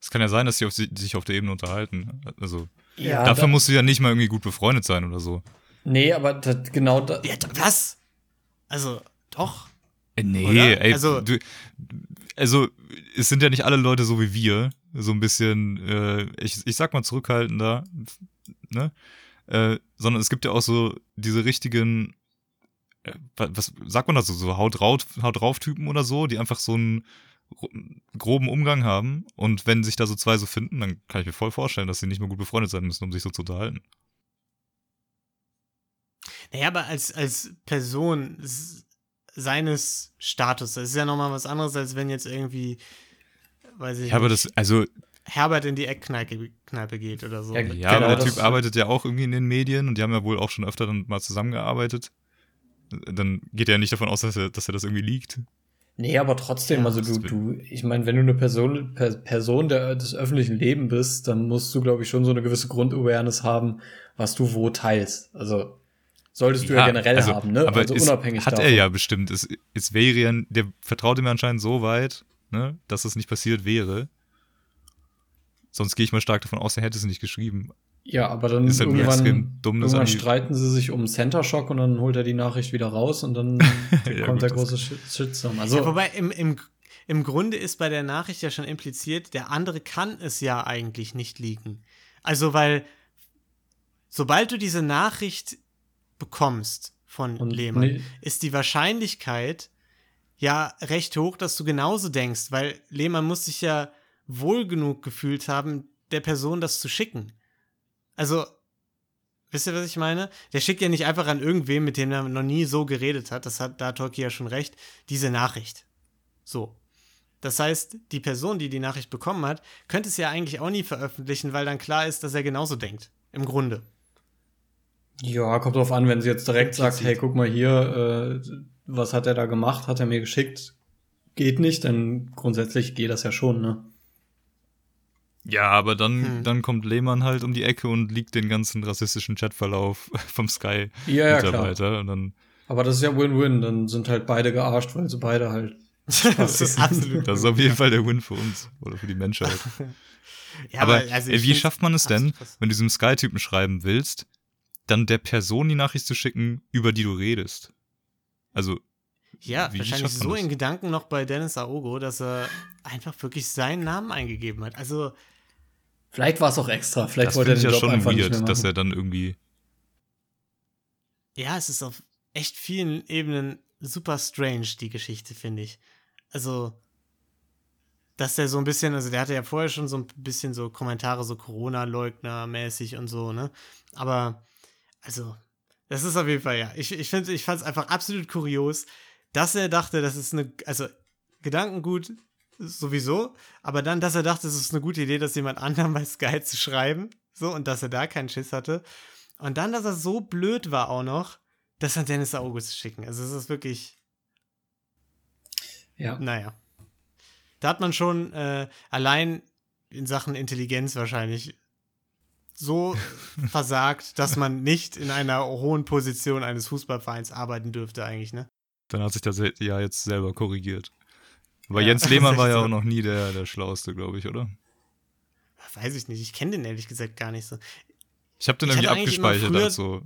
S4: Es kann ja sein, dass sie auf, sich auf der Ebene unterhalten. Also,
S2: ja,
S4: dafür
S2: da,
S4: musst du ja nicht mal irgendwie gut befreundet sein oder so.
S2: nee, aber das, genau da,
S1: Ja, was? Also, doch.
S4: Äh, Nee,
S1: Oder?
S4: ey,
S1: Also-
S4: du, also es sind ja nicht alle Leute so wie wir, so ein bisschen, äh, ich, ich sag mal zurückhaltender, ne? Äh, sondern es gibt ja auch so diese richtigen, äh, wa- was sagt man dazu, so Haut, drauf, Haut drauf Typen oder so, die einfach so einen ro- groben Umgang haben und wenn sich da so zwei so finden, dann kann ich mir voll vorstellen, dass sie nicht mehr gut befreundet sein müssen, um sich so zu unterhalten.
S1: Naja, aber als, als Person seines Status, das ist ja nochmal was anderes, als wenn jetzt irgendwie, weiß ich
S4: Ja, aber
S1: nicht,
S4: das, also,
S1: Herbert in die Eckkneipe Kneipe geht oder so.
S2: Ja,
S4: ja,
S2: Genau,
S4: aber der Typ arbeitet ja auch irgendwie in den Medien und die haben ja wohl auch schon öfter dann mal zusammengearbeitet. Dann geht er ja nicht davon aus, dass er, dass er das irgendwie liegt.
S2: Nee, aber trotzdem,
S1: Ja,
S2: also du, du, ich meine, wenn du eine Person, per, Person der, des öffentlichen Lebens bist, dann musst du, glaube ich, schon so eine gewisse Grundawareness haben, was du wo teilst. Also solltest du ja, generell
S4: also,
S2: haben, ne?
S4: Aber
S2: also unabhängig
S4: hat
S2: davon.
S4: er ja bestimmt. Es, es wäre ja, der vertraut ihm anscheinend so weit, ne, dass es nicht passiert wäre. Sonst gehe ich mal stark davon aus, er hätte es nicht geschrieben.
S2: Ja, aber dann
S4: Ist halt
S2: irgendwann,
S4: dumm, das
S2: irgendwann streiten sie sich um Center Shock und dann holt er die Nachricht wieder raus und dann
S4: Ja,
S2: kommt
S4: gut,
S2: der
S4: das-
S2: große Shit- Shitstorm. Also,
S1: Ja, wobei im, im, im Grunde ist bei der Nachricht ja schon impliziert, der andere kann es ja eigentlich nicht liegen. Also, weil sobald du diese Nachricht bekommst von Lehmann,
S2: nee.
S1: ist die Wahrscheinlichkeit ja recht hoch, dass du genauso denkst, weil Lehmann muss sich ja wohl genug gefühlt haben, der Person das zu schicken. Also, wisst ihr, was ich meine? Der schickt ja nicht einfach an irgendwem, mit dem er noch nie so geredet hat, das hat da Tolkien ja schon recht, diese Nachricht. So. Das heißt, die Person, die die Nachricht bekommen hat, könnte es ja eigentlich auch nie veröffentlichen, weil dann klar ist, dass er genauso denkt. Im Grunde.
S2: ja, kommt drauf an, wenn sie jetzt direkt sagt, hey, guck mal hier, äh, was hat er da gemacht, hat er mir geschickt, geht nicht, dann grundsätzlich geht das ja schon, ne?
S4: Ja, aber dann,
S1: Hm.
S4: dann kommt Lehmann halt um die Ecke und liegt den ganzen rassistischen Chatverlauf vom
S2: Ja, ja.
S4: Sky-Mitarbeiter. und dann,
S2: Aber das ist ja Win-Win, dann sind halt beide gearscht, weil sie beide halt.
S1: das ist absolut.
S4: das ist auf jeden Fall der Win für uns oder für die Menschheit.
S1: Ja,
S4: aber
S1: also ich
S4: wie schafft man es denn, wenn du diesem Sky-Typen schreiben willst, dann der Person die Nachricht zu schicken, über die du redest? Also,
S1: Ja,
S4: Wie
S1: wahrscheinlich so
S4: das?
S1: in Gedanken noch bei Dennis Aogo, dass er einfach wirklich seinen Namen eingegeben hat. Also,
S2: Vielleicht war es auch extra, vielleicht
S4: das
S2: wollte er den
S4: ja
S2: Job
S4: schon
S2: einfach nicht mehr
S4: weird, dass er dann irgendwie.
S1: ja, es ist auf echt vielen Ebenen super strange, die Geschichte, finde ich. Also, dass der so ein bisschen, also der hatte ja vorher schon so ein bisschen so Kommentare, so Corona-Leugner-mäßig und so, ne? Aber, also, das ist auf jeden Fall, ja. Ich, ich, find- ich fand es einfach absolut kurios, dass er dachte, das ist eine, also, Gedankengut sowieso, aber dann, dass er dachte, es ist eine gute Idee, das jemand anderem bei Sky zu schreiben, so, und dass er da keinen Schiss hatte. Und dann, dass er so blöd war auch noch, das an Dennis August zu schicken. Also, es ist wirklich,
S2: Ja.
S1: naja. da hat man schon äh, allein in Sachen Intelligenz wahrscheinlich so versagt, dass man nicht in einer hohen Position eines Fußballvereins arbeiten dürfte eigentlich, ne?
S4: Dann hat sich das ja jetzt selber korrigiert. Aber
S1: Ja,
S4: Jens Lehmann war ja auch noch nie der, der Schlauste, glaube ich, oder?
S1: Weiß ich nicht, ich kenne den ehrlich gesagt gar nicht so.
S4: Ich habe den
S1: Ich
S4: irgendwie abgespeichert als so.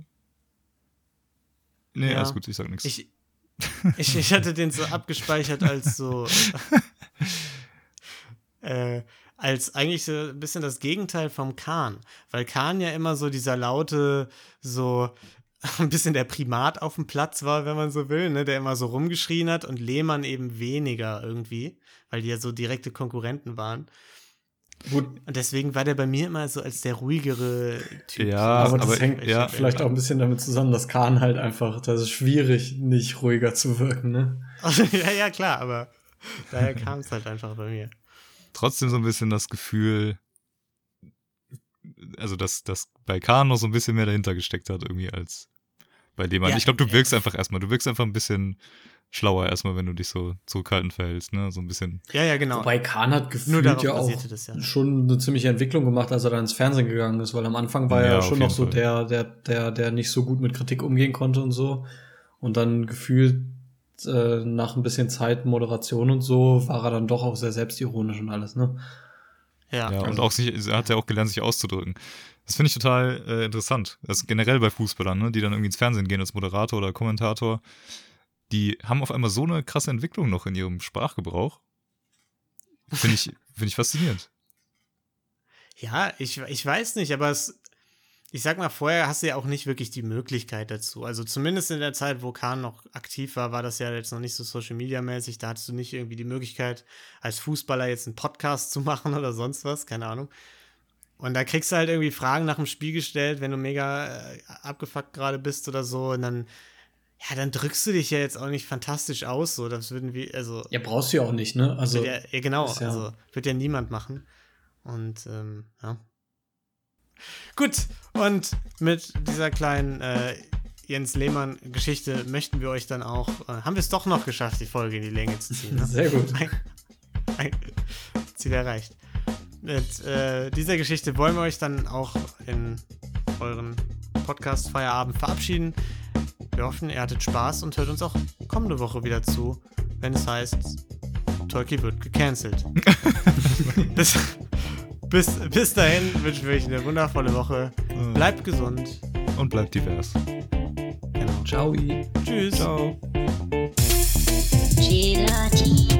S4: Nee,
S1: Ja.
S4: alles gut, ich sag nichts.
S1: Ich, ich, ich hatte den so abgespeichert als so. äh, als eigentlich so ein bisschen das Gegenteil vom Kahn. Weil Kahn ja immer so dieser laute, so ein bisschen der Primat auf dem Platz war, wenn man so will, ne, der immer so rumgeschrien hat und Lehmann eben weniger irgendwie, weil die ja so direkte Konkurrenten waren.
S2: Gut,
S1: Und deswegen war der bei mir immer so als der ruhige Typ.
S4: Ja,
S2: aber das
S4: aber-
S2: hängt
S4: ja.
S2: vielleicht auch ein bisschen damit zusammen, dass Kahn halt einfach, das ist schwierig, nicht ruhiger zu wirken, ne?
S1: ja, ja, klar, aber daher kam es halt einfach bei mir.
S4: Trotzdem so ein bisschen das Gefühl, also dass, dass bei Kahn noch so ein bisschen mehr dahinter gesteckt hat, irgendwie als bei Lehmann.
S1: Ja,
S4: ich glaube, du wirkst einfach erstmal, du wirkst einfach ein bisschen schlauer erstmal, wenn du dich so zurückhaltend verhältst, ne? So ein bisschen.
S1: Ja, ja, genau.
S2: Wobei Kahn hat gefühlt ja auch
S1: basierte das ja.
S2: schon eine ziemliche Entwicklung gemacht, als er dann ins Fernsehen gegangen ist, weil am Anfang war
S4: Ja,
S2: er schon noch so
S4: Fall.
S2: der, der, der, der nicht so gut mit Kritik umgehen konnte und so. Und dann gefühlt äh, nach ein bisschen Zeit Moderation und so war er dann doch auch sehr selbstironisch und alles, ne?
S1: Ja,
S4: Ja, und
S2: also-
S4: auch sich, er hat ja auch gelernt, sich auszudrücken. Das finde ich total äh, interessant. Das ist generell bei Fußballern, ne, die dann irgendwie ins Fernsehen gehen als Moderator oder Kommentator, die haben auf einmal so eine krasse Entwicklung noch in ihrem Sprachgebrauch. Finde ich, finde ich faszinierend.
S1: ja ich, ich weiß nicht, aber es, ich sag mal, vorher hast du ja auch nicht wirklich die Möglichkeit dazu. Also zumindest in der Zeit, wo Kahn noch aktiv war, war das ja jetzt noch nicht so Social Media mäßig. Da hattest du nicht irgendwie die Möglichkeit, als Fußballer jetzt einen Podcast zu machen oder sonst was, keine Ahnung. Und da kriegst du halt irgendwie Fragen nach dem Spiel gestellt, wenn du mega äh, abgefuckt gerade bist oder so. Und dann, ja, dann drückst du dich ja jetzt auch nicht fantastisch aus. So, das würden wir, also.
S2: Ja, brauchst du ja auch nicht, ne? Also,
S1: ja, ja, genau,
S2: ja-
S1: also wird ja niemand machen. Und ähm, ja. Gut, und mit dieser kleinen äh, Jens Lehmann-Geschichte möchten wir euch dann auch, äh, haben wir es doch noch geschafft, die Folge in die Länge zu ziehen. Ne?
S2: sehr gut.
S1: Ein, ein Ziel erreicht. Mit äh, dieser Geschichte wollen wir euch dann auch in euren Podcast-Feierabend verabschieden. Wir hoffen, ihr hattet Spaß und hört uns auch kommende Woche wieder zu, wenn es heißt, Tolkien wird gecancelt. bis, bis, bis dahin wünschen wir euch eine wundervolle Woche. Bleibt gesund.
S4: Und bleibt divers.
S1: Genau.
S2: Ciao.
S1: Tschüss.
S4: Ciao.
S3: Gelatine.